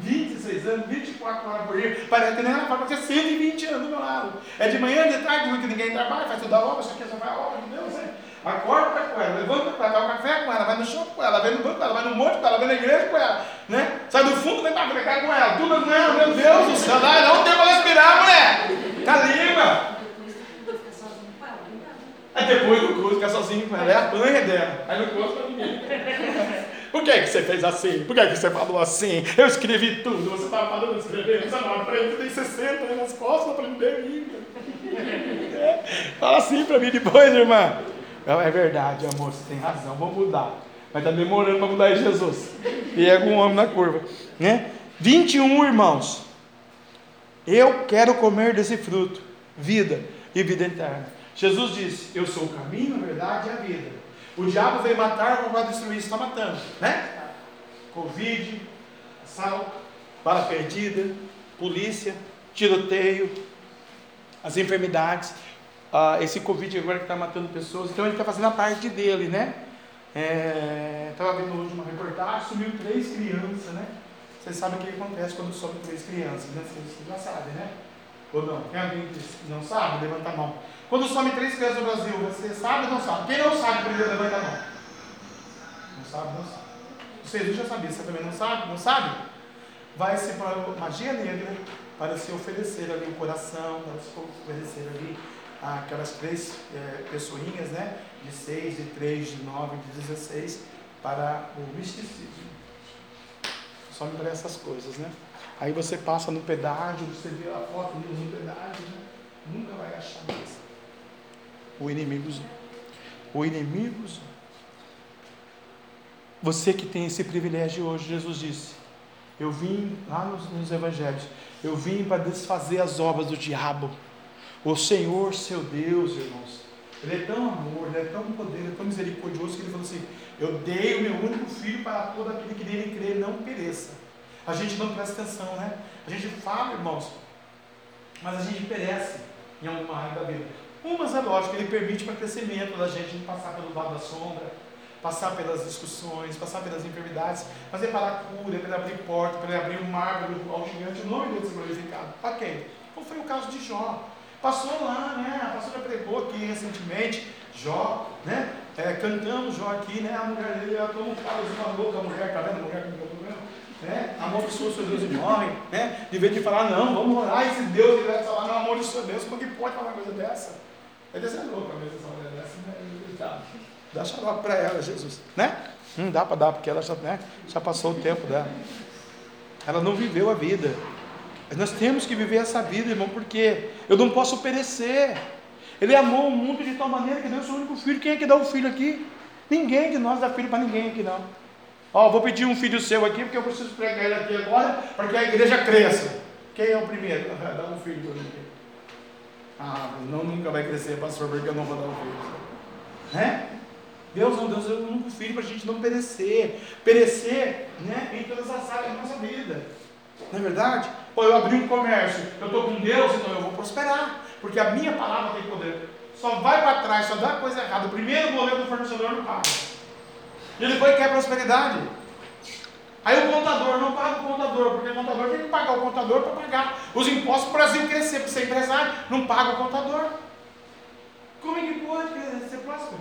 26 anos, 24 horas por dia. Parece que nem ela fala, você 120 anos do meu lado. É de manhã, de tarde, que ninguém trabalha, faz tudo a obra, você quer só vai a obra de Deus, né? Acorda com ela, levanta com ela, o café com ela, vai no show com ela, vai no banco com ela, vai no monte com ela, vai na igreja com ela, né? Sai do fundo, vem para brincar com ela, tudo com ela, meu Deus do céu, dá, não tem para respirar, mulher. Tá língua. Aí depois do curso, fica sozinho com ela, é a banha dela. Aí no curso para ninguém. Por que, que você fez assim? Por que, que você falou assim? Eu escrevi tudo, você estava falando escrever, você não aprende, tem 60 aí nas costas, não aprendeu ainda. Fala assim para mim depois, irmã. É verdade, amor, você tem razão, vou mudar. Mas está demorando para mudar em Jesus. E é um homem na curva. Né? 21 irmãos. Eu quero comer desse fruto, vida e vida eterna. Jesus disse: Eu sou o caminho, a verdade e a vida. O diabo veio matar, vai destruir, está matando, né? Covid, assalto, bala perdida, polícia, tiroteio, as enfermidades. Ah, esse Covid agora que está matando pessoas, então ele está fazendo a parte dele, né? Estava é, vendo hoje uma reportagem, sumiu três crianças, né? Vocês sabem o que acontece quando some três crianças, né? Vocês já sabem, né? Ou não? Tem alguém que não sabe? Levanta a mão. Quando some três crianças no Brasil, você sabe ou não sabe? Quem não sabe, primeiro levanta a mão. sabe, não sabe. Vocês já sabiam, você também não sabe? Não sabe? Vai ser para magia negra, para se oferecer ali o coração, para se oferecer ali aquelas três é, pessoinhas, né? De 6, de 3, de 9, de 16, para o misticismo. Só me para essas coisas, né? Aí você passa no pedágio, você vê a foto no pedágio, né? Nunca vai achar mais. O inimigo O inimigo Você que tem esse privilégio hoje, Jesus disse: Eu vim lá nos, nos evangelhos, eu vim para desfazer as obras do diabo. O Senhor, seu Deus, irmãos, Ele é tão amor, Ele é tão poder, Ele é tão misericordioso que Ele falou assim: Eu dei o meu único filho para todo aquele que nele crer não pereça. A gente não presta atenção, né? A gente fala, irmãos, mas a gente perece em alguma área da vida. Umas é lógico, ele permite para crescimento da gente passar pelo vale da sombra, passar pelas discussões, passar pelas enfermidades, mas é para a cura, é para abrir porta, para abrir o um mar ao gigante, o nome de Deus é glorificado. Para quem? Como foi o caso de Jó. Passou lá, né? A pastora pregou aqui recentemente, Jó, né? É, cantamos Jó aqui, né? A mulher dele, ela como um cara de uma louca, a mulher, tá vendo? A mulher com né? amaldiçoa o seu Deus e morre, né? de vez de falar, não, vamos orar, esse Deus ele vai falar, não, amaldiçoa Deus, como que pode falar uma coisa dessa? É louco a essa mulher dessa, né? Dá xarope para ela, Jesus, né? Não dá para dar, porque ela já, né, já passou o tempo dela. Ela não viveu a vida. Nós temos que viver essa vida, irmão, porque eu não posso perecer. Ele amou o mundo de tal maneira que deu seu único filho. Quem é que dá o filho aqui? Ninguém de nós dá filho para ninguém aqui, não. Ó, vou pedir um filho seu aqui, porque eu preciso pregar ele aqui agora, para que a igreja cresça. Quem é o primeiro? Dá um filho para. Ah, não nunca vai crescer, pastor, porque eu não vou dar um filho. Né? Deus não, Deus deu um filho para a gente não perecer. Perecer né, em todas as áreas da nossa vida. Não é verdade? Pô, eu abri um comércio, eu estou com Deus, então eu vou prosperar. Porque a minha palavra tem poder. Só vai para trás, só dá coisa errada. O primeiro boleto do fornecedor não paga. E depois quer prosperidade. Aí o contador não paga o contador, porque o contador tem que pagar o contador para pagar os impostos para o Brasil crescer, para ser empresário, não paga o contador. Como é que pode ser próspero?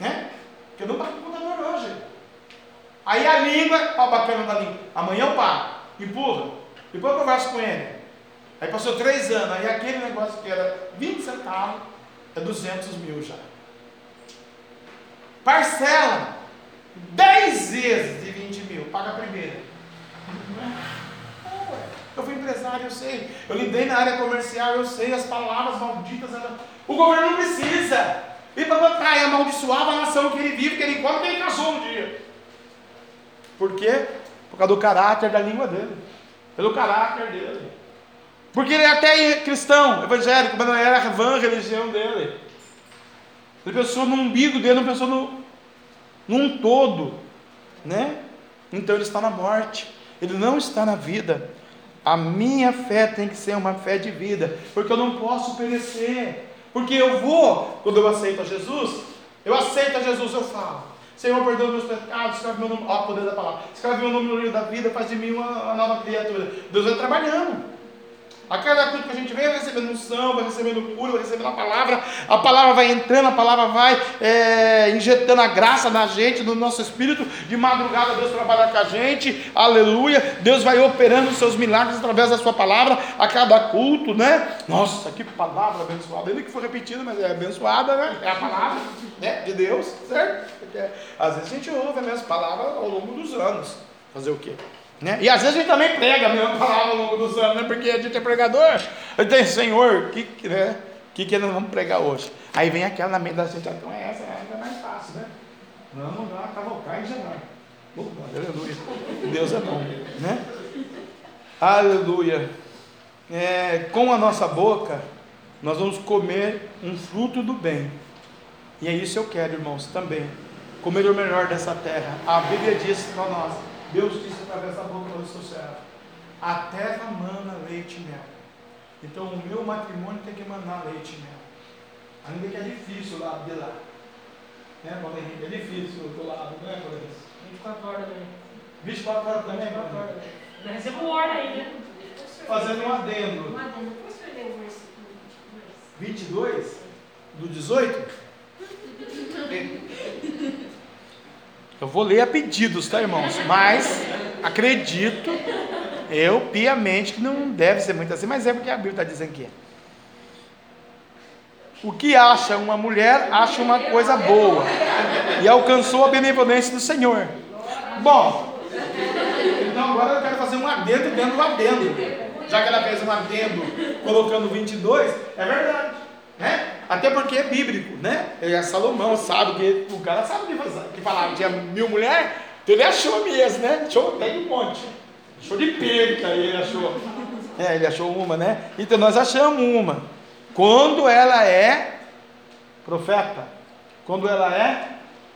É? Porque eu não pago o contador hoje. Aí a língua, ó, bacana da língua. Amanhã eu pago, empurra. Depois eu converso com ele. Aí passou três anos, aí aquele negócio que era 20 centavos, é 200 mil já. Parcela 10 vezes de 20 mil, paga a primeira. Eu fui empresário, eu sei. Eu lidei na área comercial, eu sei as palavras malditas. O governo não precisa. E para botar amaldiçoar a nação que ele vive, que ele come, que ele casou um dia. Por quê? Por causa do caráter da língua dele. Pelo caráter dele. Porque ele é até cristão, evangélico, mas não era a van religião dele. Ele pensou no umbigo dele, não pensou no, num todo, né? Então ele está na morte, ele não está na vida. A minha fé tem que ser uma fé de vida, porque eu não posso perecer. Porque eu vou, quando eu aceito a Jesus, eu aceito a Jesus, eu falo. Senhor, perdoa meus pecados, escreve meu nome, ó, poder da palavra, escreve meu nome no livro da vida, faz de mim uma, uma nova criatura. Deus vai trabalhando. A cada culto que a gente vem, vai recebendo unção, vai recebendo cura, vai recebendo a palavra, a palavra vai entrando, a palavra vai é, injetando a graça na gente, no nosso espírito. De madrugada, Deus trabalha com a gente, aleluia. Deus vai operando os seus milagres através da sua palavra a cada culto, né? Nossa, que palavra abençoada. Ainda que foi repetida, mas é abençoada, né? É a palavra né? de Deus, certo? Às vezes a gente ouve a mesma palavra ao longo dos anos. Fazer o quê? Né? E às vezes a gente também prega a mesma palavra ao longo dos anos, né? porque a gente é pregador. Tenho, Senhor, o que, né? que, que nós vamos pregar hoje? Aí vem aquela na mente da gente, ah, então é essa, é mais fácil, né? Vamos lá, cavalcar em janeiro. aleluia. Deus é bom, né? Aleluia. É, com a nossa boca, nós vamos comer um fruto do bem. E é isso que eu quero, irmãos, também. Comer o melhor dessa terra. A Bíblia diz para nós Deus disse através da boca do seu servo: A terra mana leite e mel. Então o meu matrimônio tem que mandar leite e mel. Ainda que é difícil lá de lá. Né, Paulo Henrique? É difícil do lado, não é, Paulo 24 horas também. 24 horas também, 24 horas. Não recebo hora ainda. Fazendo um adendo. Um adendo. Como você vai ler o versículo 22? Do 18? Eu vou ler a pedidos, tá, irmãos? Mas acredito, eu piamente, que não deve ser muito assim, mas é porque a Bíblia está dizendo que é. O que acha uma mulher, acha uma coisa boa, e alcançou a benevolência do Senhor. Bom, então agora eu quero fazer um adendo dentro do adendo. Já que ela fez um adendo colocando 22, é verdade. Né? Até porque é bíblico, né? É Salomão sabe que o cara sabe que, que falava, tinha mil mulheres, então ele achou mesmo, né? Achou tem um monte. Achou de perca, ele achou. É, ele achou uma, né? Então nós achamos uma. Quando ela é profeta, quando ela é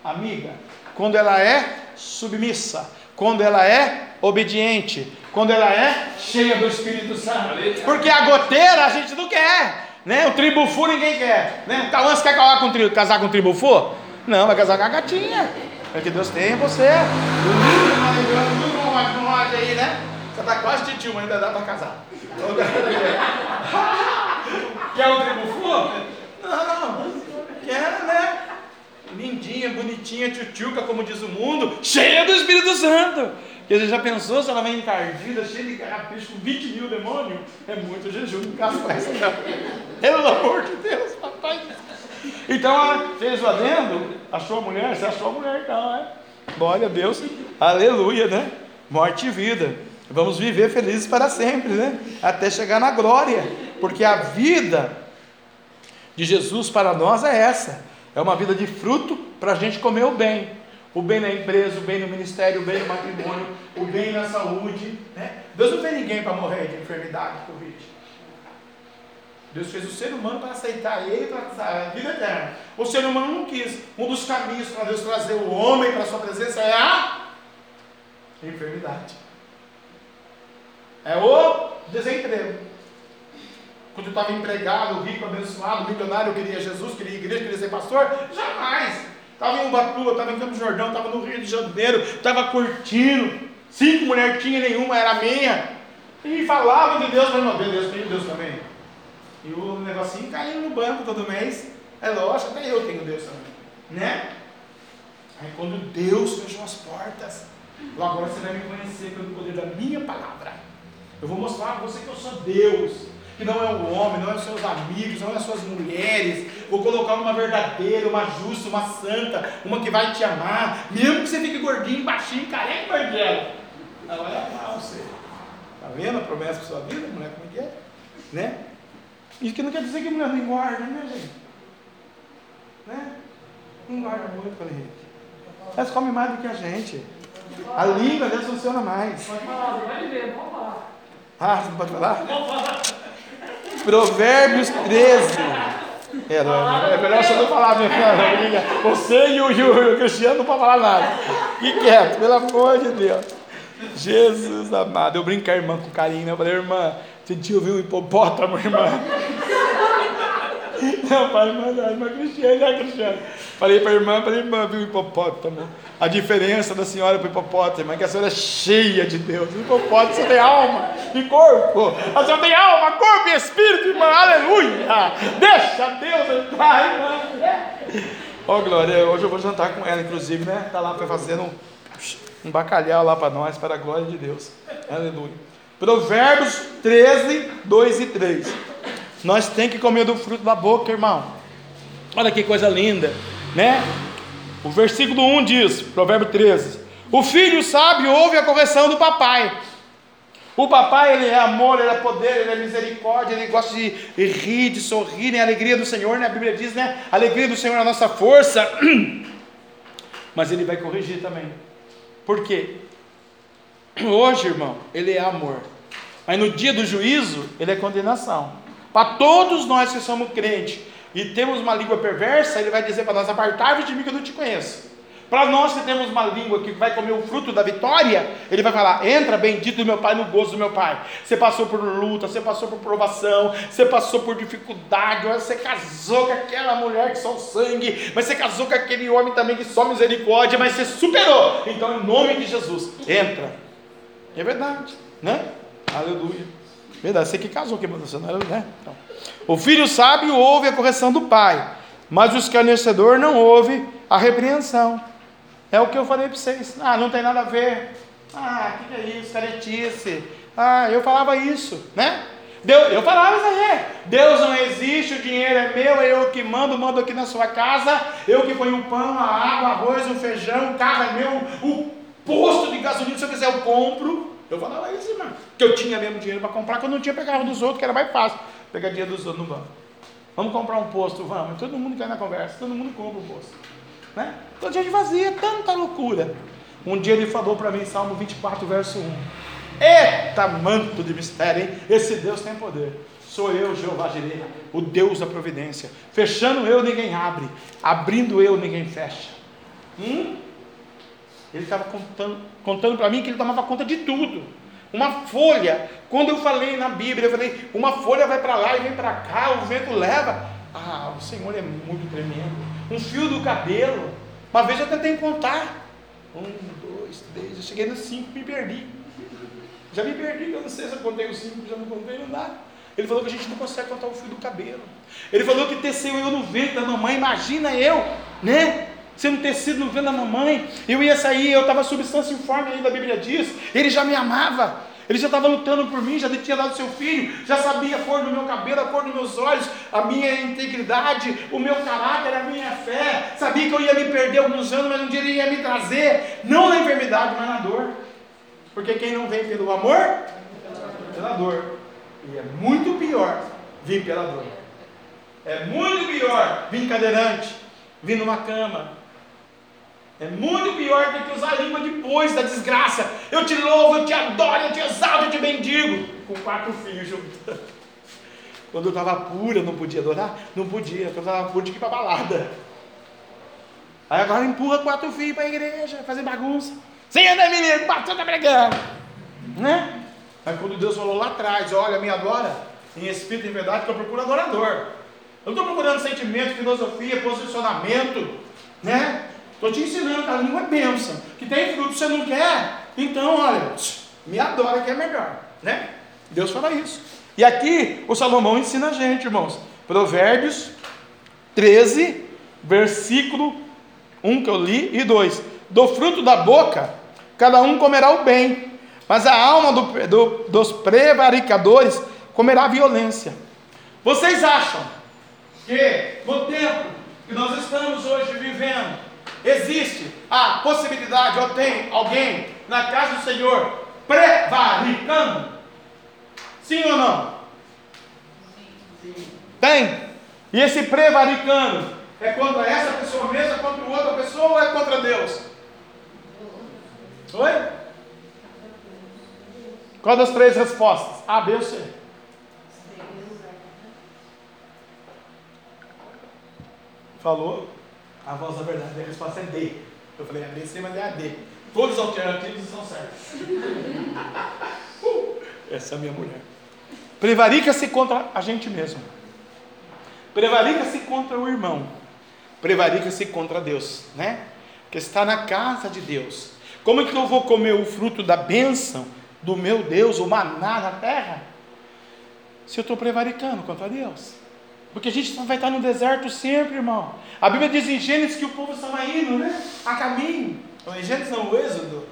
amiga, quando ela é submissa, quando ela é obediente, quando ela é cheia do Espírito Santo. Porque a goteira a gente não quer, né? O tribufu ninguém quer, né? O Cauã, quer casar com, tri, casar com tribufu? Não, vai casar com a gatinha. Porque Deus tem você. aí, né? Você está quase titio, mas ainda dá para casar. Quer um tribufu? Não, quer, né? lindinha, bonitinha, tchutchuca, como diz o mundo, cheia do Espírito Santo. Porque você já pensou se ela vem encardida, cheia de carrapicho, com 20 mil demônios? É muito jejum, essa não. Pelo amor de Deus, papai. Então ela fez o adendo, achou a mulher, você achou a mulher então, é? Glória a Deus, aleluia, né? Morte e vida. Vamos viver felizes para sempre, né? Até chegar na glória. Porque a vida de Jesus para nós é essa é uma vida de fruto para a gente comer o bem. O bem na empresa, o bem no ministério, o bem no matrimônio, o bem na saúde. Né? Deus não fez ninguém para morrer de enfermidade, de Covid. Deus fez o ser humano para aceitar ele para a vida eterna. O ser humano não quis. Um dos caminhos para Deus trazer o homem para a sua presença é a enfermidade. É o desemprego. Quando eu estava empregado, rico, abençoado, milionário, eu queria Jesus, queria igreja, queria ser pastor? Jamais. Estava em Ubatuba, estava em Campo Jordão, estava no Rio de Janeiro, estava curtindo. Cinco mulheres tinha, nenhuma era minha. E falava de Deus, mas não, Deus, tem Deus também. E o negocinho caindo no banco todo mês. É lógico, até eu tenho Deus também. Né? Aí quando Deus fechou as portas, agora você vai me conhecer pelo poder da minha palavra. Eu vou mostrar a você que eu sou Deus que não é o homem, não é os seus amigos, não é as suas mulheres. Vou colocar uma verdadeira, uma justa, uma santa, uma que vai te amar, mesmo que você fique gordinho, baixinho, careca, banguela. Ela vai amar você. Está vendo a promessa para sua vida, mulher? Como é que é? Né? Isso que não quer dizer que a mulher não engorda, né, gente? Né? Não engorda muito, falei, gente. Elas comem mais do que a gente. A língua deles funciona mais. Pode falar, vai ver, vamos falar. Ah, você não pode falar? Vamos falar. Provérbios 13. É, não, é melhor você não falar, minha filha. Você e o, e o, Cristiano não podem falar nada. Fique quieto, pelo amor de Deus. Jesus amado. Eu brinquei, irmã, com carinho. Né? Eu falei, irmã, você tinha ouvido um hipopótamo, irmã? Não, pai, não, irmã Cristiana, né, Cristiano? Falei para irmã, falei, irmã, viu o hipopótamo? A diferença da senhora para o hipopótamo é que a senhora é cheia de Deus. O hipopótamo só tem alma e corpo. A senhora tem alma, corpo e espírito, irmã, aleluia. Deixa Deus entrar, irmã. Ó, oh, Glória, hoje eu vou jantar com ela, inclusive, né? Está lá fazendo um, um bacalhau lá para nós, para a glória de Deus. Aleluia. Provérbios 13, 2 e 3. Nós tem que comer do fruto da boca, irmão. Olha que coisa linda, né? O versículo 1 diz, Provérbio 13: O filho sábio ouve a correção do papai. O papai, ele é amor, ele é poder, ele é misericórdia, ele gosta de rir, de sorrir, né? A alegria do Senhor, né? A Bíblia diz, né? A alegria do Senhor é a nossa força. Mas ele vai corrigir também. Por quê? Hoje, irmão, ele é amor. Mas no dia do juízo, ele é condenação. Para todos nós que somos crentes e temos uma língua perversa, ele vai dizer para nós: apartai-vos de mim que eu não te conheço. Para nós que temos uma língua que vai comer o fruto da vitória, ele vai falar: entra, bendito do meu pai, no gozo do meu pai. Você passou por luta, você passou por provação, você passou por dificuldade, você casou com aquela mulher que só sangue, mas você casou com aquele homem também que só misericórdia, mas você superou. Então, em nome de Jesus, entra. É verdade, né? Aleluia. Verdade, você que casou, que você não era, né? Então, o filho sábio ouve a correção do pai, mas o escarnecedor não ouve a repreensão. É o que eu falei para vocês. Ah, não tem nada a ver. Ah, o que, que é isso? Caretice. Ah, eu falava isso, né? Deus, eu falava isso aí. Deus não existe, o dinheiro é meu, é eu que mando, mando aqui na sua casa. Eu que ponho o pão, a água, arroz, o feijão, o carro é meu, o posto de gasolina, se eu quiser eu compro. Eu falava isso, irmão. Que eu tinha mesmo dinheiro para comprar, quando não tinha, pegava dos outros, que era mais fácil. Pegar dinheiro dos outros no banco. Vamos comprar um posto, vamos. Todo mundo cai na conversa, todo mundo compra um posto. Né? Então a gente fazia tanta loucura. Um dia ele falou para mim, Salmo 24, verso 1. Eita manto de mistério, hein? Esse Deus tem poder. Sou eu, Jeová Jireh, o Deus da providência. Fechando eu, ninguém abre. Abrindo eu, ninguém fecha. Hum? Ele estava contando, contando para mim que ele tomava conta de tudo. Uma folha, quando eu falei na Bíblia, eu falei, uma folha vai para lá e vem para cá, o vento leva. Ah, o Senhor é muito tremendo. Um fio do cabelo. Uma vez eu tentei contar. Um, dois, três, eu cheguei no cinco me perdi. Já me perdi, eu não sei se eu contei os cinco, já não contei, dá. Ele falou que a gente não consegue contar o fio do cabelo. Ele falou que teceu eu no ventre da mamãe, imagina eu, né? Sendo tecido no ventre da mamãe, eu ia sair, eu estava substância informe ainda, a Bíblia diz, ele já me amava, ele já estava lutando por mim, já tinha dado seu filho, já sabia a cor do meu cabelo, a cor dos meus olhos, a minha integridade, o meu caráter, a minha fé, sabia que eu ia me perder alguns anos, mas um dia ele ia me trazer, não na enfermidade, mas na dor. Porque quem não vem pelo amor, pela dor. E é muito pior vir pela dor. É muito pior vir cadeirante, vir numa cama. É muito pior do que usar a língua depois da desgraça. Eu te louvo, eu te adoro, eu te exalto, eu te bendigo. Com quatro filhos juntos. Quando eu estava pura, não podia adorar? Não podia. Quando eu estava pura, tinha que ir para balada. Aí agora empurra quatro filhos para a igreja, fazer bagunça. Sim, né, menino? O pastor está pregando. Né? Aí quando Deus falou lá atrás, olha, me adora em espírito e verdade, que eu procuro adorador. Eu não estou procurando sentimento, filosofia, posicionamento, né? Estou te ensinando que a língua é bênção. Que tem fruto você não quer. Então, olha, me adora que é melhor, né? Deus fala isso. E aqui o Salomão ensina a gente, irmãos. Provérbios 13, versículo 1 que eu li e 2. Do fruto da boca cada um comerá o bem, mas a alma do, do, dos prevaricadores comerá violência. Vocês acham que no tempo que nós estamos hoje vivendo, existe a possibilidade, ou tem alguém na casa do Senhor prevaricando? Sim ou não? Tem. E esse prevaricando é contra essa pessoa mesmo, é contra outra pessoa ou é contra Deus? Oi? Qual das três respostas? A, B ou C? Falou? A voz da verdade, a resposta é D. Eu falei A, B, C, mas é a D. Todos os alternativos são certos. uh, essa é a minha mulher. Prevarica-se contra a gente mesmo. Prevarica-se contra o irmão. Prevarica-se contra Deus, né? Que está na casa de Deus. Como é que eu vou comer o fruto da bênção do meu Deus, o maná na terra? Se eu estou prevaricando contra Deus. Porque a gente vai estar no deserto sempre, irmão. A Bíblia diz em Gênesis que o povo estava indo, né? A caminho. Em Gênesis não, o Êxodo.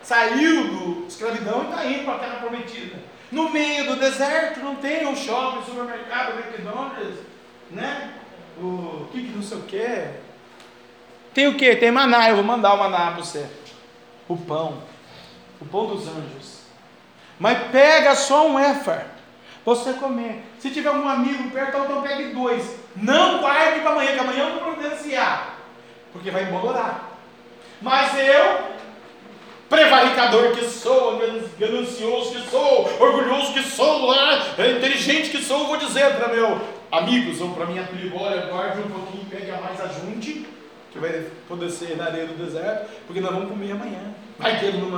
Saiu do escravidão e está indo para a terra prometida. No meio do deserto não tem um shopping, supermercado, McDonald's, né? O que que não sei o que. Tem o que? Tem maná, eu vou mandar o maná para você o pão, o pão dos anjos. Mas pega só um éfar, você comer. Se tiver algum amigo perto, então pegue dois. Não guarde para amanhã, que amanhã eu vou providenciar, porque vai embolorar. Mas eu, prevaricador que sou, ganancioso que sou, orgulhoso que sou, inteligente que sou, vou dizer para meus amigos ou para minha tribo: olha, guarde um pouquinho, pegue a mais, ajunte que vai poder ser na areia do deserto, porque nós vamos comer amanhã. Vai que ele numa